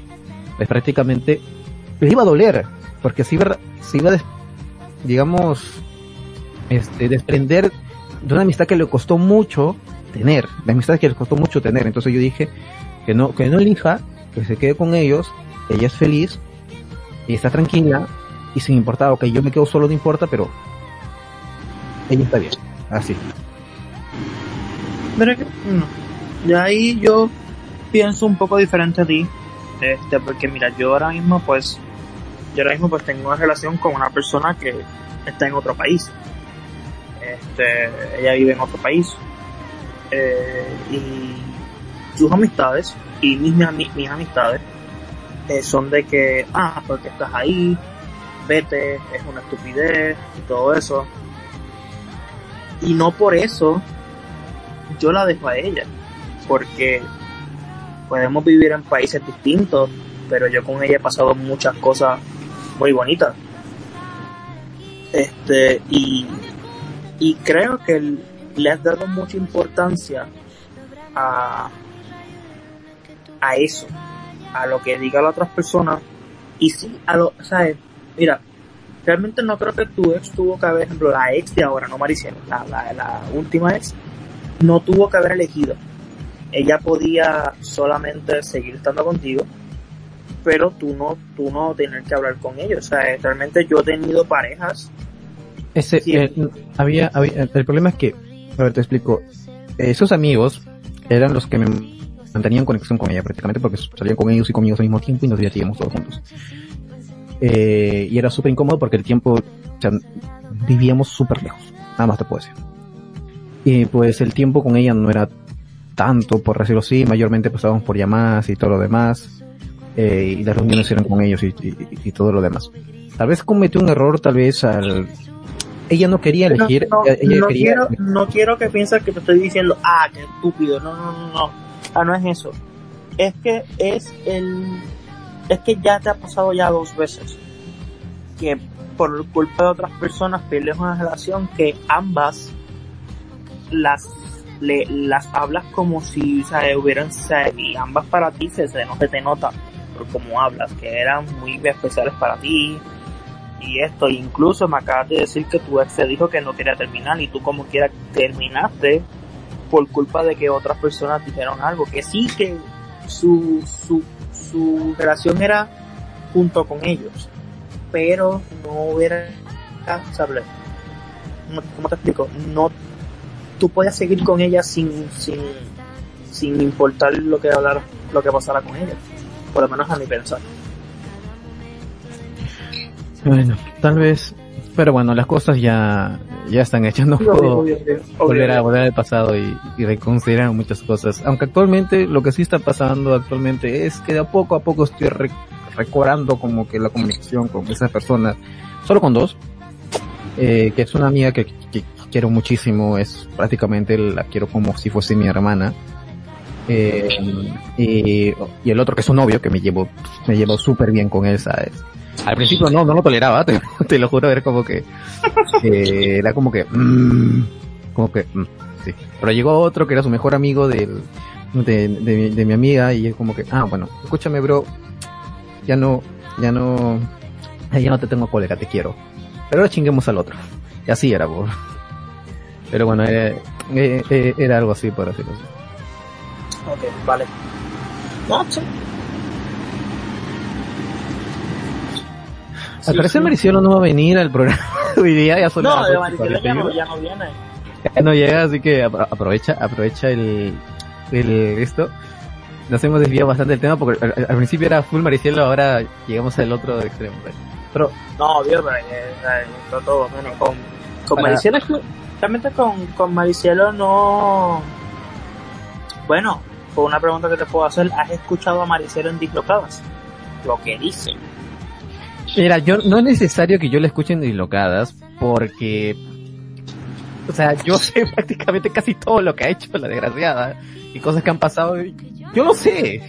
pues prácticamente le iba a doler, porque se iba, se iba digamos, este, desprender de una amistad que le costó mucho tener, de amistad que le costó mucho tener. Entonces yo dije que no, que no elija, que se quede con ellos, ella es feliz, y está tranquila, y sin importar, ok, yo me quedo solo, no importa, pero ella está bien, así. Que, no. Y ahí yo pienso un poco diferente a ti, este, porque mira, yo ahora mismo pues, yo ahora mismo pues tengo una relación con una persona que está en otro país. Este, ella vive en otro país. Eh, y sus amistades y mis, mis, mis amistades eh, son de que, ah, porque estás ahí, vete, es una estupidez y todo eso. Y no por eso yo la dejo a ella, porque podemos vivir en países distintos, pero yo con ella he pasado muchas cosas muy bonitas. Este, y, y creo que le has dado mucha importancia a, a eso, a lo que diga la otra persona, y sí, a lo, ¿sabes? Mira, realmente no creo que tu ex tuvo que haber, ejemplo, la ex de ahora, no Maricela, la, la, la última ex, no tuvo que haber elegido. Ella podía solamente seguir estando contigo, pero tú no, tú no tener que hablar con ellos. O sea, realmente yo he tenido parejas. Ese, Sí. eh, había, había, el problema es que, a ver, te explico, esos amigos eran los que me mantenían conexión con ella prácticamente porque salían con ellos y conmigo al mismo tiempo y nos divertíamos todos juntos. Eh, y era súper incómodo porque el tiempo, o sea, vivíamos súper lejos, nada más te puedo decir. Y pues el tiempo con ella no era tanto, por decirlo así, mayormente pasábamos por llamadas y todo lo demás, eh, y las reuniones eran con ellos y, y- y todo lo demás. Tal vez cometió un error, tal vez al... Ella no quería elegir, no, ella, ella no quería... quiero, no quiero que pienses que te estoy diciendo, ah, qué estúpido. No, no, no, no. Ah, no es eso. Es que es el, es que ya te ha pasado ya dos veces que por culpa de otras personas pierdes una relación que ambas las le, las hablas como si o sea, hubieran o sea, y ambas para ti se, se, no se te nota por cómo hablas que eran muy especiales para ti y esto incluso me acabas de decir que tu ex te dijo que no quería terminar y tú como quiera terminaste por culpa de que otras personas dijeron algo que sí que su su su relación era junto con ellos, pero no era, ¿sabes? ¿Cómo te explico? No, tú podías seguir con ella sin, sin, sin importar lo que hablar, lo que pasara con ella, por lo menos a mi pensar. Bueno, tal vez, pero bueno, las cosas ya, ya están puedo obvio, obvio, volver a volver al pasado y, y reconsiderar muchas cosas. Aunque actualmente lo que sí está pasando actualmente es que de a poco a poco estoy re- recobrando como que la comunicación con esas personas, solo con dos, eh, que es una amiga que, que quiero muchísimo, es prácticamente la quiero como si fuese mi hermana. Eh, y, y el otro que es un novio que me llevo, me llevo súper bien con él, ¿sabes? Al principio no, no lo toleraba, te, te lo juro, era como que, eh, era como que, mm, como que, mm, sí. Pero llegó otro que era su mejor amigo del, de, de, mi- de mi amiga y es como que, ah, bueno, escúchame bro, ya no, ya no, ya no te tengo cólera, te quiero. Pero ahora chinguemos al otro. Y así era, por. Pero bueno, eh, eh, eh, era algo así, por decirlo así. Ok, vale. No, sí. Al Sí, parecer sí. Maricielo no va a venir al programa hoy día, ya son No, de 8:41. Maricela ya no, ya no viene. Ya no llega, así que apro- aprovecha, aprovecha el, el esto. Nos hemos desviado bastante del tema porque al, al principio era full Maricielo, ahora llegamos al otro extremo. Pero No, obvio, pero eh, todo, bueno, con, con Para- Maricielo, realmente con, con Maricielo no... Bueno, con una pregunta que te puedo hacer, ¿has escuchado a Maricielo en Dislocadas? Lo que dicen. Mira, yo no es necesario que yo la escuche en dislocadas porque, o sea, yo sé prácticamente casi todo lo que ha hecho la desgraciada y cosas que han pasado. Yo lo sé.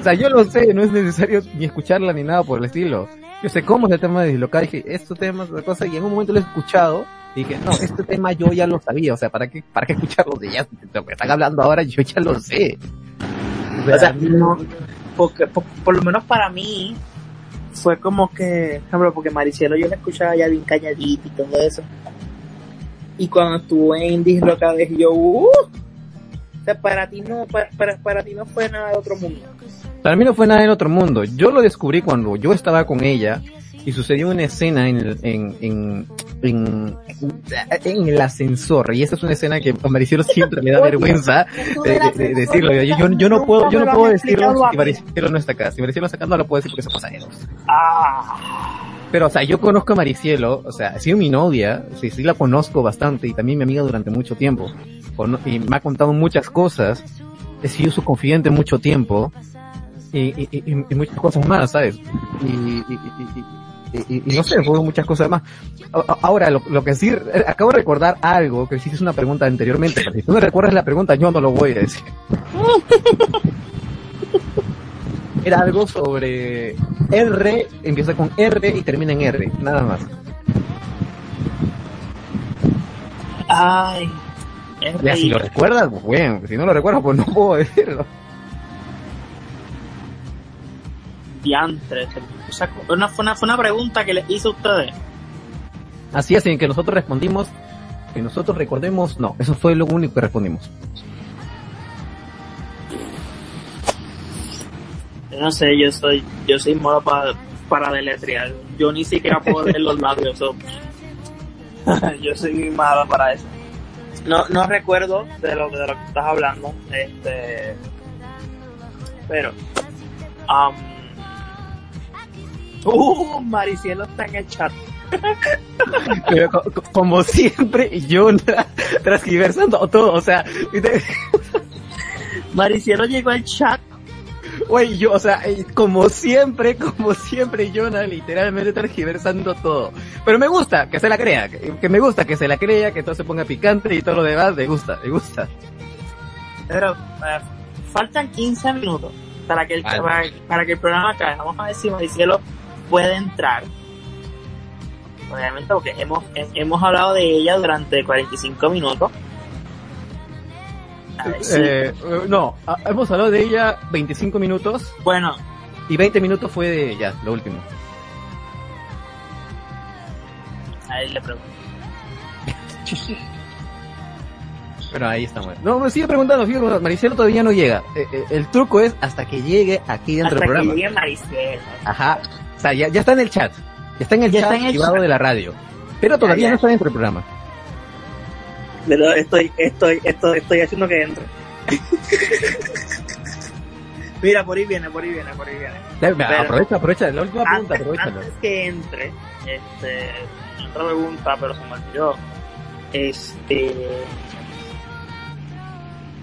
O sea, yo lo sé, no es necesario ni escucharla ni nada por el estilo. Yo sé cómo es el tema de dislocar, dije, estos temas, la cosa, y en un momento lo he escuchado, y dije, no, este tema yo ya lo sabía, o sea, ¿para qué, para qué escucharlo de ya, lo que están hablando ahora yo ya lo sé. O O sea, no, porque, por, por lo menos para mí, fue como que, por ejemplo, porque Maricielo yo la escuchaba ya bien calladita y todo eso. Y cuando estuve en Dislocadas, yo, uh, o sea, para ti no, para, para, para ti no fue nada de otro mundo. Para mí no fue nada en otro mundo. Yo lo descubrí cuando yo estaba con ella y sucedió una escena en, el- en, en, en, en el ascensor. Y esa es una escena que a Maricielo siempre le da vergüenza de, de- de decirlo. Yo, yo, yo no puedo, yo no puedo decirlo si Maricielo no está acá. Si Maricielo está acá no lo puedo decir porque son pasajeros. Ah, Pero, o sea, yo conozco a Maricielo, o sea, ha sido mi novia, sí, sí la conozco bastante y también mi amiga durante mucho tiempo. Y me ha contado muchas cosas. He sido su confidente mucho tiempo. Y, y, y- y muchas cosas más, ¿sabes? Y, y, y, no sé, fue muchas cosas más. Ahora, lo, lo que sí, eh, acabo de recordar algo que hiciste una pregunta anteriormente. pero Si tú no recuerdas la pregunta, yo no lo voy a decir. Era algo sobre R, empieza con R y termina en R, nada más. ay, Ya, si lo recuerdas, pues bueno, si no lo recuerdas, pues no puedo decirlo. Diantres. O sea, una, fue, una, fue una pregunta que les hice a ustedes. Así es, en que nosotros respondimos, que nosotros recordemos, no, eso fue lo único que respondimos. Yo no sé, yo soy, yo soy malo para, para deletrear. Yo ni siquiera puedo leer los labios. so. yo soy muy malo para eso. No, no recuerdo de lo, de lo que estás hablando. Este, pero, um, uh, Maricielo está en el chat. Pero co- co- como siempre, yo tra- transgiversando todo, o sea. Maricielo llegó al chat. güey, yo, o sea, eh, como siempre, como siempre, Jonah literalmente transgiversando todo. Pero me gusta que se la crea, que, que me gusta que se la crea, que todo se ponga picante y todo lo demás, me gusta, me gusta. Pero eh, faltan 15 minutos para que, el, para, para que el programa acabe. Vamos a ver si Maricielo puede entrar. Obviamente porque hemos, he- hemos hablado de ella durante 45 minutos. A ver si- Eh, no, ah, hemos hablado de ella 25 minutos Bueno, y 20 minutos fue de ya, lo último. a él le pregunto. Pero ahí muerto. No, me sigue preguntando, sigue preguntando. Maricelo todavía no llega. Eh, eh, el truco es hasta que llegue aquí dentro Hasta del que programa. llegue Maricel. Ajá. O sea, ya, ya está en el chat. Ya está en el Ya chat en el privado chat. de la radio. Pero todavía Ya, ya. no está dentro del programa. Pero estoy, estoy, estoy, estoy haciendo que entre. Mira, por ahí viene, por ahí viene, por ahí viene. Pero- aprovecha, aprovecha. La última pregunta, Antes, aprovechalo. antes que entre, este, otra pregunta, pero se me olvidó. Este,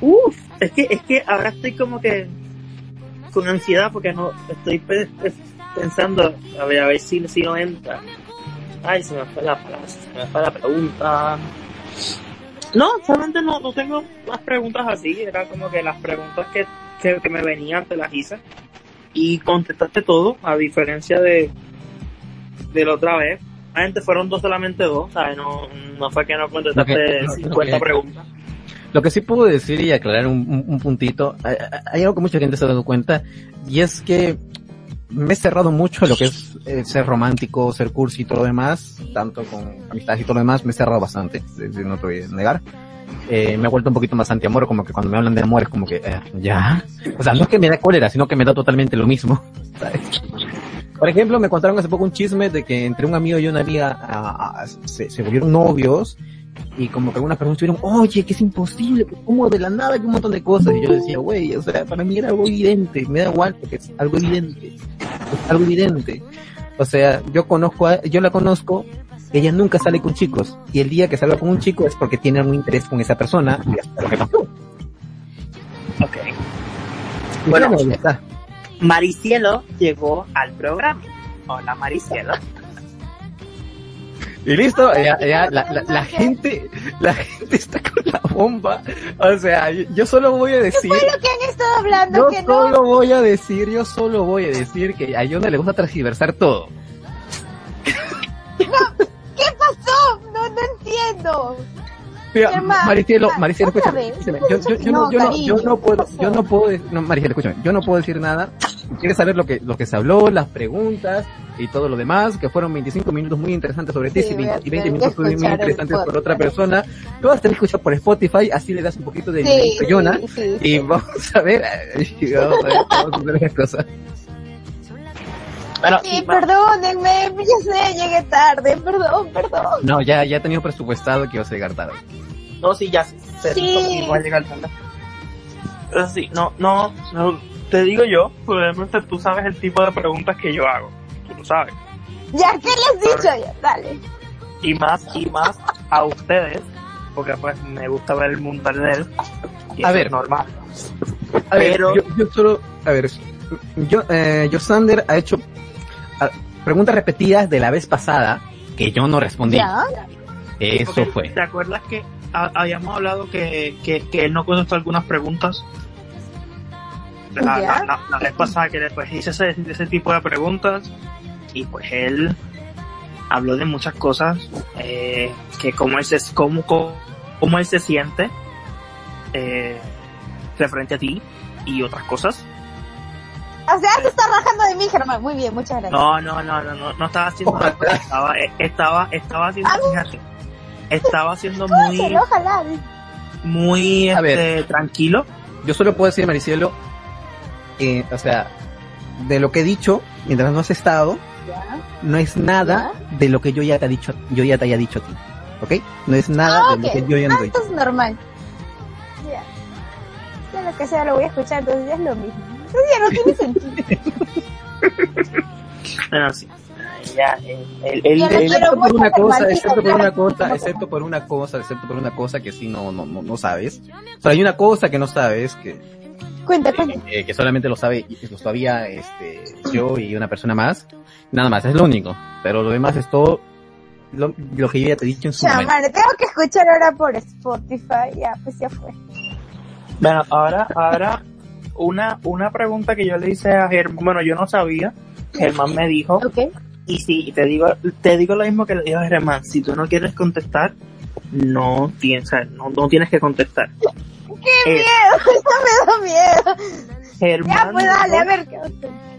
uff, es que, es que ahora estoy como que con ansiedad porque no, estoy pe- pensando, a ver, a ver si, si no entra. Ay, se me fue la palabra, se me fue la pregunta. No, solamente no, no tengo más preguntas así, era como que las preguntas que, que, que me venían te las hice y contestaste todo, a diferencia de, de la otra vez. Antes fueron dos, solamente dos, ¿sabes? No, no fue que no contestaste que- lo- lo 50 que- preguntas. Lo que sí puedo decir y aclarar un, un- un puntito, hay, hay algo que mucha gente se ha dado cuenta, y es que me he cerrado mucho a lo que es eh, ser romántico, ser cursi y todo lo demás, tanto con amistades y todo lo demás, me he cerrado bastante, no te voy a negar. Eh, me he vuelto un poquito más antiamor, como que cuando me hablan de amor es como que, eh, ya. O sea, no es que me da cólera, sino que me da totalmente lo mismo. ¿sabes? Por ejemplo, me contaron hace poco un chisme de que entre un amigo y una amiga ah, ah, se, se volvieron novios y como que algunas personas estuvieron, oye, que es imposible, como de la nada, que un montón de cosas. Y yo decía, güey, o sea, para mí era algo evidente, me da igual porque es algo evidente, es algo evidente. O sea, yo conozco, a, yo la conozco, ella nunca sale con chicos y el día que salga con un chico es porque tiene algún interés con esa persona y hasta lo que pasó. Ok. Y Bueno. bueno, ya está. Maricielo llegó al programa. Hola Maricielo. Y listo, ya, ya, la, la, la gente, la gente está con la bomba. O sea, yo, solo voy a decir, Fue lo que han estado hablando, yo que no. solo voy a decir, yo solo voy a decir que a Yona le gusta transgiversar todo. ¿Qué pasó? No, no entiendo. Mira, Maricielo, Maricielo, escúchame, yo, yo, yo no, No, yo no, yo no puedo, ¿qué yo no puedo, no, Maricielo, escúchame, yo no puedo decir nada. Quieres saber lo que, lo que se habló, las preguntas y todo lo demás, que fueron 25 minutos muy interesantes sobre ti Sí, y voy a 20, y 20 tener que minutos muy interesantes por otra persona, lo vas a tener que escuchar por Spotify, así le das un poquito de Sí, sí, sí, Y sí. vamos a ver, y vamos a ver, vamos a ver las cosas. Bueno, Sí, perdónenme, ya sé, llegué tarde, perdón, perdón. No, ya, ya he tenido presupuestado que iba a llegar tarde. No, sí, ya sé. Sí. que va a llegar tarde. Pero sí, no, no, no, te digo yo, probablemente tú sabes el tipo de preguntas que yo hago. Sabes. Ya, ¿qué les he dicho ya? Dale. Y más, y más a ustedes, porque pues me gusta ver el mundo arder. Y A eso ver. es normal. A ver, Pero- yo, yo solo, a ver, yo, eh, Josander ha hecho ah, preguntas repetidas de la vez pasada que yo no respondí. Ya. Eso Porque, fue. ¿Te acuerdas que ha- habíamos hablado que, que, que él no contestó algunas preguntas? La, la, la- la vez pasada que después hice ese, ese tipo de preguntas y pues él habló de muchas cosas, eh, que cómo él se, cómo, cómo, cómo él se siente eh, referente a ti y otras cosas. O sea, se está rajando de mí, Germán. Muy bien, muchas gracias. No, no, no, no, no, no estaba haciendo estaba, eh, estaba, estaba haciendo, A mí- fíjate, estaba haciendo muy, ojalá. muy A ver. este, tranquilo. Yo solo puedo decir, Maricielo, o sea, de lo que he dicho, mientras no has estado. No es nada de lo que yo ya te he dicho, yo ya te haya dicho a ti. ¿Ok? No es nada Ah, de lo que yo ya no Ah, te he dicho. esto es normal. Ya. Sea lo que sea, lo voy a escuchar, entonces ya es lo mismo. Entonces ya no tiene sentido. Bueno, sí. Ya, eh, el, el, Ya el-. Excepto por una cosa, excepto por una cosa, excepto por una cosa, excepto por una cosa que sí no, no, no, no sabes. O sea, hay una cosa que no sabes, que, Cuenta, cuenta. eh, que solamente lo sabe, lo sabía, este, yo y una persona más. Nada más, es lo único. Pero lo demás es todo lo, lo que yo ya te he dicho en su momento. Chamán, tengo que escuchar ahora por Spotify. Ya, pues ya fue. Bueno, ahora, ahora, una, una pregunta que yo le hice a Germán, bueno, yo no sabía, Germán me dijo, Ok. y sí, te digo, te digo lo mismo que le dijo a Germán, si tú no quieres contestar, no tienes, no, no tienes que contestar. ¡Qué Eh, miedo! Eso me da miedo. Germán, Ya, pues dale, a ver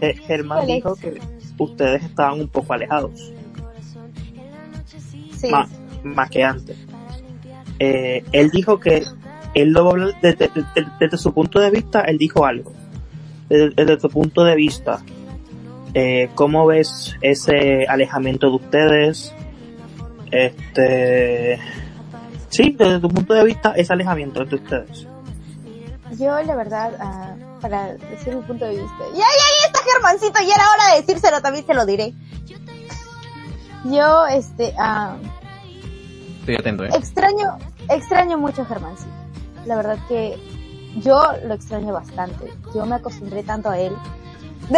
eh, Germán dijo que ustedes estaban un poco alejados, Sí. más, más que antes. Eh, él dijo que él lo desde, desde- desde su punto de vista, él dijo algo. Desde, desde tu punto de vista, eh, ¿cómo ves ese alejamiento de ustedes? Este, sí, desde tu punto de vista, ese alejamiento de ustedes. Yo, la verdad, ah, para decir mi punto de vista. ¡Ya, ya, ya está Germancito! Ya era hora de decírselo, también se lo diré. Yo, este, ah, Estoy atento, ¿eh? extraño, extraño mucho a Germancito. La verdad que yo lo extraño bastante. Yo me acostumbré tanto a él.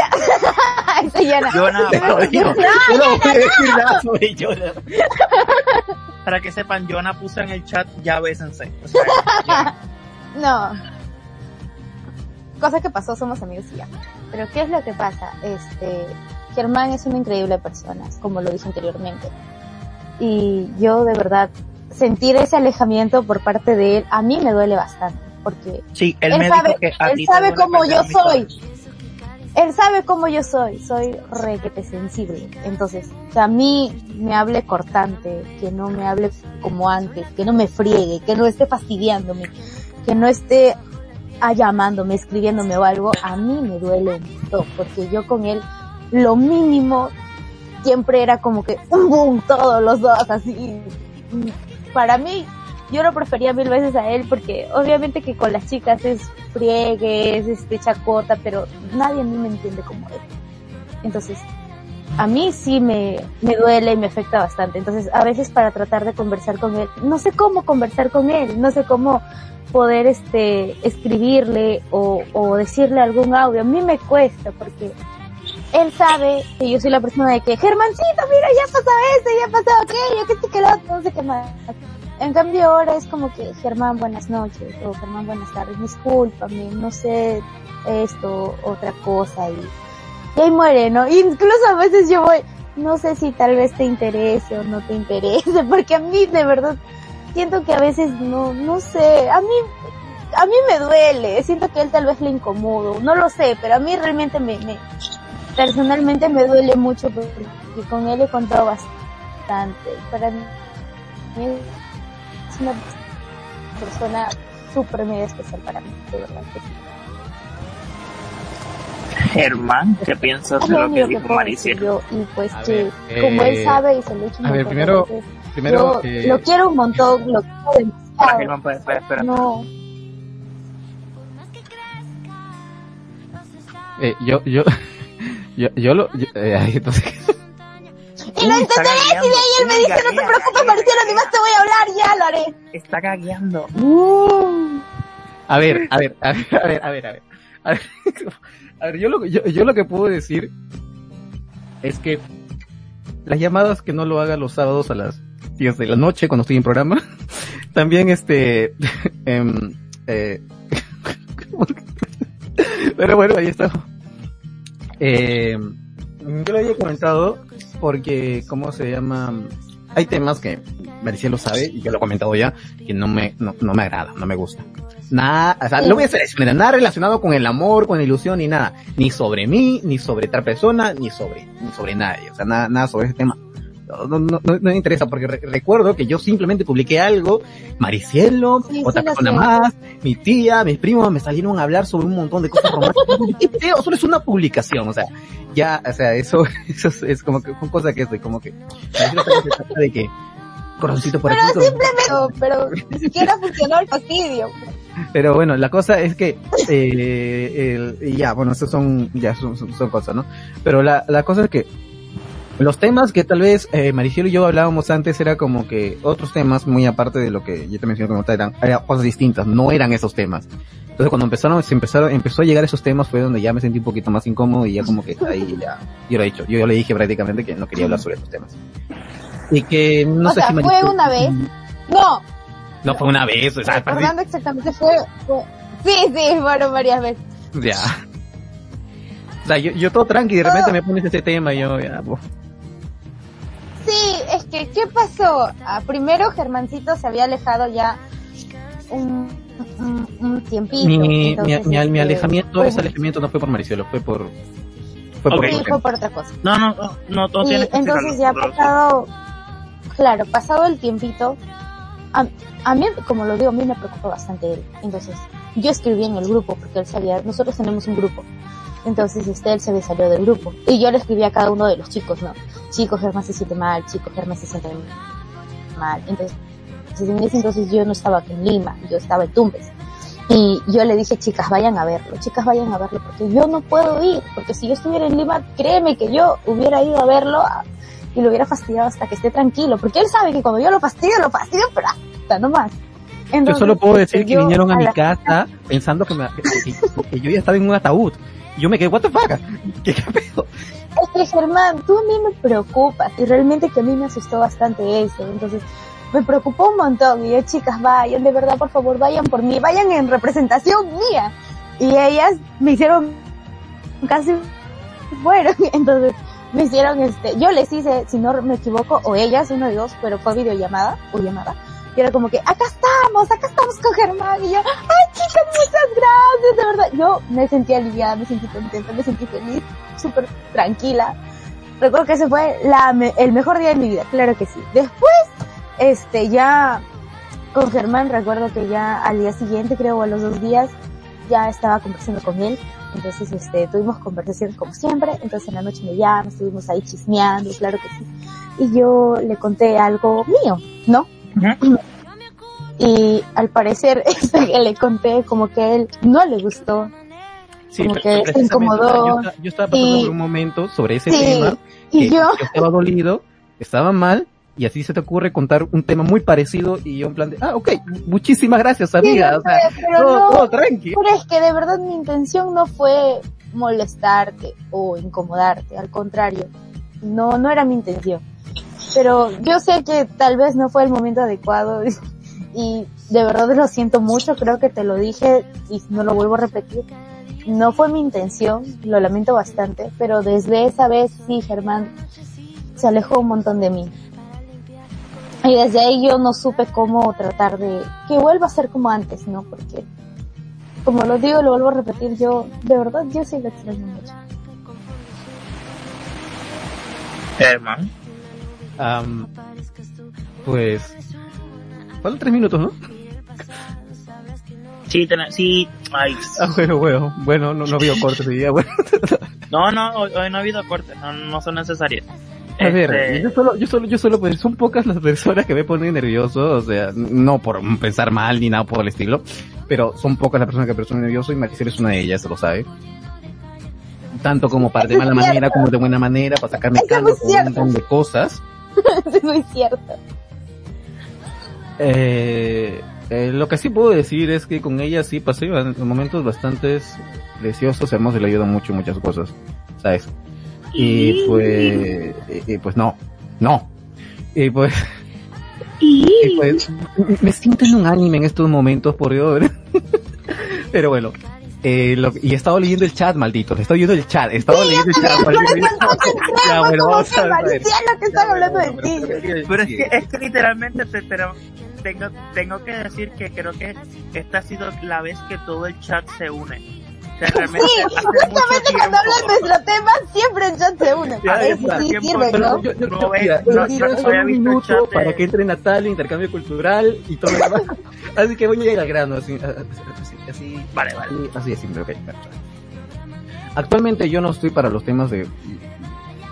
Ya no. No, Yo no voy a decir nada sobre Jonah. para que sepan, Jonah puso en el chat, ya bésense. O sea, ya. No. Cosa que pasó, somos amigos y ya. Pero ¿qué es lo que pasa? Este, Germán es una increíble persona, como lo dije anteriormente. Y yo de verdad, sentir ese alejamiento por parte de él, a mí me duele bastante, porque Sí, él, él, me sabe, dijo que a él sabe cómo yo soy. Él sabe cómo yo soy, soy requete sensible. Entonces, que a mí me hable cortante, que no me hable como antes, que no me friegue, que no esté fastidiándome, que no esté llamándome, escribiéndome o algo, a mí me duele montón, porque yo con él, lo mínimo, siempre era como que un todos los dos, así. Para mí, yo lo prefería mil veces a él porque obviamente que con las chicas es friegue, es este chacota, pero nadie a mí me entiende como él. Entonces, a mí sí me, me duele y me afecta bastante. Entonces, a veces para tratar de conversar con él, no sé cómo conversar con él, no sé cómo poder este escribirle o, o decirle algún audio. A mí me cuesta porque él sabe que yo soy la persona de que, Germancito, mira, ya pasó esto, ya pasó aquello, que esto, que lo otro, no sé qué más. En cambio ahora es como que, Germán, buenas noches, o Germán, buenas tardes, discúlpame, no sé esto, otra cosa, y, y ahí muere, ¿no? Incluso a veces yo voy, no sé si tal vez te interese o no te interese, porque a mí de verdad siento que a veces no, no sé, a mí, a mí me duele, siento que él tal vez le incomodo, no lo sé, pero a mí realmente me, me personalmente me duele mucho porque con él he contado bastante. Para mí es una persona súper mega especial para mí, de verdad que sí. Germán, ¿qué piensas de lo lo que dijo Mariciel? yo y pues A que ver, como eh, él sabe y se lo he hecho a ver, primero- veces, Primero, yo eh, lo quiero un montón, lo quiero Para demasiado. Germán, espera, espera, espera. No, eh, yo, yo, yo, yo lo, yo, eh, entonces, Y lo entenderé si de ahí él me dice, no te preocupes, Marciano, además te voy a hablar, ya lo haré. Está cagueando. A ver, a ver, a ver, a ver, a ver, a ver. A ver, yo, lo, yo, yo lo que puedo decir es que las llamadas que no lo haga los sábados a las 10 de la noche cuando estoy en programa, también este... em, eh, pero bueno, ahí está. Eh, yo lo había comentado porque, ¿cómo se llama? Hay temas que Maricel lo sabe y yo lo he comentado ya, que no me, no, no me agrada, no me gusta. Nada, o sea, no voy a hacer nada relacionado con el amor, con la ilusión, ni nada. Ni sobre mí, ni sobre otra persona, ni sobre, ni sobre nadie. O sea, nada, nada sobre ese tema. No, no, no, no me interesa porque re- recuerdo que yo simplemente publiqué algo, Maricielo, Sí, otra sí persona más, mi tía, mis primos me salieron a hablar sobre un montón de cosas románticas. ¿Qué feo? Solo es una publicación, o sea, ya, o sea, eso, eso es, es como que, son cosas que es como que, de que, corazoncito por Pero aquí, simplemente, pero ni siquiera funcionó el fastidio. pero bueno, la cosa es que, eh, el, ya, bueno, esas son, ya son, son, son cosas, ¿no? Pero la, la cosa es que, los temas que tal vez eh, Maricielo y yo hablábamos antes era como que otros temas muy aparte de lo que yo te mencioné como tal, eran, eran cosas distintas, no eran esos temas. Entonces cuando empezaron, se empezaron, empezó a llegar esos temas fue donde ya me sentí un poquito más incómodo y ya como que ahí ya, yo lo he dicho, yo, yo le dije prácticamente que no quería hablar sobre esos temas. Y que no o sé sea, si fue Maricielo- una vez. No, No fue una vez, o sea, recordando exactamente fue, fue- sí, sí, fueron varias veces. Ya. O sea, yo, yo todo tranqui, de repente me pones ese tema y yo, ya, pues, Que, ¿qué pasó? Ah, primero Germancito se había alejado ya un, un, un tiempito. mi, mi, entonces, mi, mi este, alejamiento, hubo- ese alejamiento no fue por Maricielo, fue por, fue por. Sí, fue por otra cosa. No, no, no, no, y entonces ya explicarlo. pasado, claro, pasado el tiempito, a, a mí, como lo digo, a mí me preocupa bastante él. Entonces, yo escribí en el grupo porque él sabía, nosotros tenemos un grupo. Entonces, este, él se me salió del grupo. Y yo le escribí a cada uno de los chicos, ¿no? Chicos, Germán se siente mal, chicos, Germán se siente mal. Entonces, en ese entonces yo no estaba aquí en Lima, yo estaba en Tumbes. Y yo le dije, chicas, vayan a verlo, chicas, vayan a verlo, porque yo no puedo ir, porque si yo estuviera en Lima, créeme que yo hubiera ido a verlo y lo hubiera fastidiado hasta que esté tranquilo, porque él sabe que cuando yo lo fastidio, lo fastidio, pero hasta nomás. Yo Entonces, solo puedo decir que yo vinieron a mi la- casa pensando que, me- que- que- que yo ya estaba en un ataúd. Yo me quedé, what the fuck? ¿Qué, qué pedo? Es que Germán, tú a mí me preocupas y realmente que a mí me asustó bastante eso. Entonces, me preocupó un montón y yo, chicas, vayan, de verdad, por favor, vayan por mí, vayan en representación mía. Y ellas me hicieron casi fueron. Entonces, me hicieron este, yo les hice, si no me equivoco, o ellas, uno de dos, pero fue videollamada o llamada. Y era como que, acá estamos, acá estamos con Germán. Y yo, ay chicas, muchas gracias, de verdad. Yo me sentí aliviada, me sentí contenta, me sentí feliz, súper tranquila. Recuerdo que ese fue la, el mejor día de mi vida, claro que sí. Después, este, ya con Germán, recuerdo que ya al día siguiente, creo, o a los dos días, ya estaba conversando con él. Entonces, este, tuvimos conversaciones como siempre. Entonces en la noche me llama, estuvimos ahí chismeando, claro que sí. Y yo le conté algo mío, ¿no? Y al parecer, eso que le conté, como que a él no le gustó. Sí, Como que se incomodó. Yo, esta- yo estaba pasando Y- por un momento sobre ese Sí, tema. Y que yo, estaba dolido, estaba mal, y así se te ocurre contar un tema muy parecido, y yo en plan de, ah, ok, muchísimas gracias, amiga. Sí, o sea, pero todo, no. todo tranqui. pero es que de verdad mi intención no fue molestarte o incomodarte, al contrario. No, no era mi intención. Pero yo sé que tal vez no fue el momento adecuado y de verdad lo siento mucho, creo que te lo dije y no lo vuelvo a repetir. No fue mi intención, lo lamento bastante, pero desde esa vez sí, Germán se alejó un montón de mí. Y desde ahí yo no supe cómo tratar de que vuelva a ser como antes, ¿no? Porque, como lo digo, lo vuelvo a repetir, yo, de verdad, yo sí lo extraño mucho. Germán. Am, pues, faltan tres minutos, ¿no? Sí, ten- sí, ay. Ah, bueno, bueno, bueno, no, no veo cortes hoy día, bueno. No, no, hoy, hoy no ha habido cortes, no, no son necesarios. A ver, Este, yo solo, yo solo, yo solo, pues son pocas las personas que me ponen nervioso, o sea, no por pensar mal ni nada por el estilo, pero son pocas las personas que me ponen nervioso y Maricel es una de ellas, lo sabe. Tanto como para de mala manera como de buena manera, para sacarme caldo con un montón de cosas. es muy cierto. Eh, eh, lo que sí puedo decir es que con ella sí pasé momentos bastante preciosos, hemos le ayudado mucho muchas cosas, ¿sabes? Y pues, y- y pues no, no. Y pues, y pues, m- me siento en un anime en estos momentos, por Dios. Pero bueno, eh, lo- y he estado leyendo el chat, maldito, he estado leyendo el chat, he estado leyendo el chat, maldito. Ya, bueno, como vamos que a ver. Mariciano que están hablando de ti. Pero es que, es que literalmente te, te- tengo, tengo que decir que creo que esta ha sido la vez que todo el chat se une. O sea, realmente Sí, justamente cuando hablan nuestro tema, siempre el chat se une. Ya, Eso ya, sí sirve, ¿no? yo, yo, No yo- mira, no- yo solo un minuto para que entre Natalia, intercambio cultural y todo lo demás. así que voy a ir al grano, así, así, así, Vale, vale. así, de simple, ok. Actualmente yo no estoy para los temas de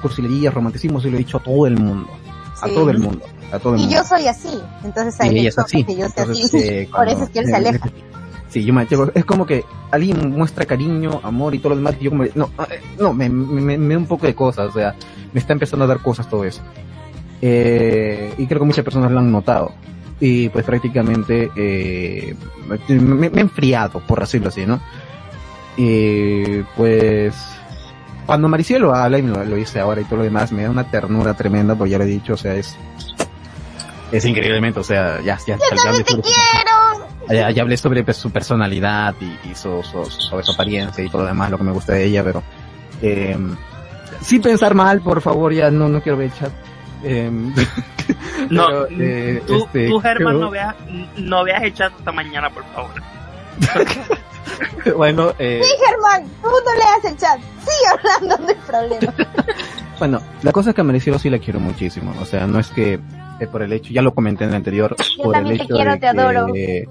cursilería, romanticismo, se lo he dicho a todo el mundo. A Sí. todo el mundo. A todo el Y mundo. yo soy así. Entonces Y ahí ella le es así. que yo sea Entonces, así. eh, Por eso es que él se aleja. Sí, yo me es como que alguien muestra cariño, amor y todo lo demás, y yo como, no, eh, no, me, me, me da un poco de cosas, o sea, me está empezando a dar cosas todo eso. Eh, y creo que muchas personas lo han notado. Y pues prácticamente, eh, me, he enfriado, por decirlo así, ¿no? Y pues, cuando Maricielo habla, y lo, lo dice ahora y todo lo demás, me da una ternura tremenda, porque ya lo he dicho, o sea, es, es increíblemente, o sea, ya, ya, ya hablé ¡Te quiero! Ya, ya hablé sobre pues, su personalidad y, y su, su- sobre su apariencia y todo lo demás, lo que me gusta de ella, pero eh, sin pensar mal, por favor, ya no, no quiero ver el chat. Eh, No, pero, eh, tú, este, tú, Germán, creo- no veas, no veas el chat hasta mañana, por favor. bueno, eh, Sí, Germán, tú no leas el chat. Sigue hablando del problema. bueno, la cosa es que a sí la quiero muchísimo, o sea, no es que eh, por el hecho, ya lo comenté en el anterior, Yo por el te hecho quiero, de te adoro. que,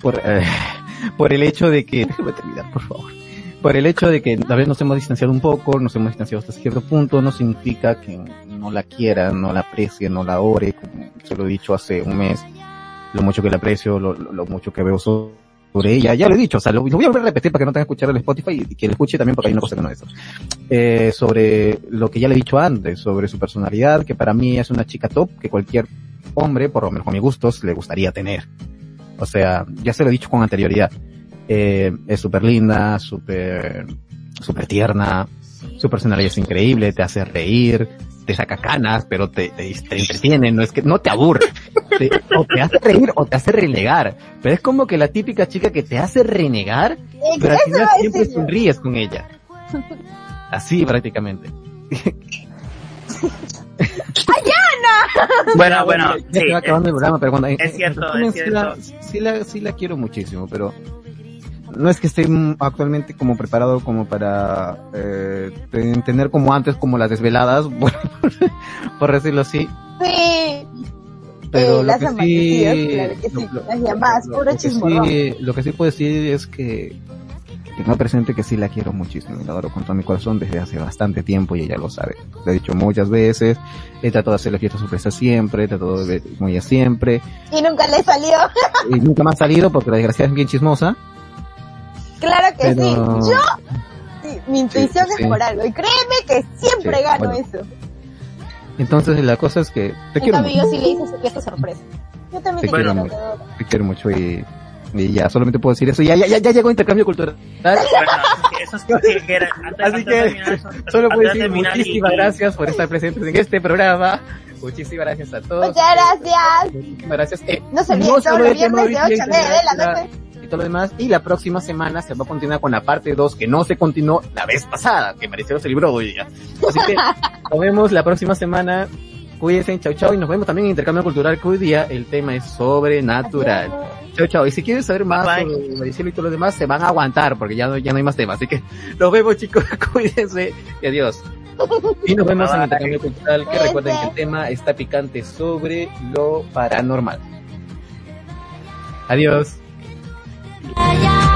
por, eh, por el hecho de que, déjame terminar, por favor. Por el hecho de que tal vez nos hemos distanciado un poco, nos hemos distanciado hasta cierto punto, no significa que no la quiera, no la aprecie, no la ore, como se lo he dicho hace un mes, lo mucho que la aprecio, lo, lo- lo mucho que veo so- sobre ella, ya lo he dicho, o sea, lo, lo voy a volver a repetir para que no tenga que escuchar el Spotify y que lo escuche también porque hay una cosa que no es eso. Eh, sobre lo que ya le he dicho antes, sobre su personalidad, que para mí es una chica top que cualquier hombre, por lo menos con mis gustos, le gustaría tener. O sea, ya se lo he dicho con anterioridad. Eh, es súper linda, súper, súper tierna, su personalidad es increíble, te hace reír, te saca canas, pero te, te, te entretiene, no es que, no te aburre. Te- o te hace reír o te hace renegar. Pero es como que la típica chica que te hace renegar, pero al final siempre yo. sonríes con ella. Así prácticamente. Bueno, bueno, ya sí, se va acabando el programa, pero cuando es cierto, es sí cierto. la, sí la, sí la quiero muchísimo, pero no es que esté actualmente como preparado como para eh, como antes como las desveladas, bueno, por decirlo así. Sí. Pero Eh, lo que sí, claro que sí, lo- lo- llamadas, lo- lo que sí, lo que sí puedo decir es que no presente que sí la quiero muchísimo y la adoro con todo mi corazón desde hace bastante tiempo y ella lo sabe. Le he dicho muchas veces, he tratado de hacerle fiesta sorpresa siempre, he tratado de ver con ella siempre, Y nunca le salió. y nunca me ha salido porque la desgraciada es bien chismosa, Claro que pero... sí. Yo, sí, mi intuición Sí, sí. es por algo. Y créeme que siempre Sí, gano bueno. eso. Entonces la cosa es que te En quiero cambio, yo mucho, sí le hice su fiesta sorpresa. Yo también Te te, quiero quiero, mucho. te quiero mucho y, y ya, solamente puedo decir eso. Ya, ya, ya, ya llegó intercambio cultural. Bueno, eso es que, que era- antes, Así antes que de terminar eso- Solo puedo de decir muchísimas y- gracias por estar presentes en este programa. Muchísimas gracias a todos. Muchas gracias. Muchísimas gracias. Eh, No se olviden, no todos los viernes de hoy 8 a día, 9 de la- noche. Y todo lo demás. Y la próxima semana se va a continuar con la parte 2 que no se continuó la vez pasada, que Maricelo se libró hoy día. Así que nos vemos la próxima semana. Cuídense, chau chau. Y nos vemos también en Intercambio Cultural que hoy día el tema es sobrenatural. Chau chau. Y si quieren saber más Bye. sobre Maricelo y todo lo demás, se van a aguantar porque ya no, ya no hay más temas. Así que nos vemos chicos. Cuídense y adiós. Y nos vemos en. Intercambio Cultural que recuerden que el tema está picante sobre lo paranormal. Adiós. 的呀。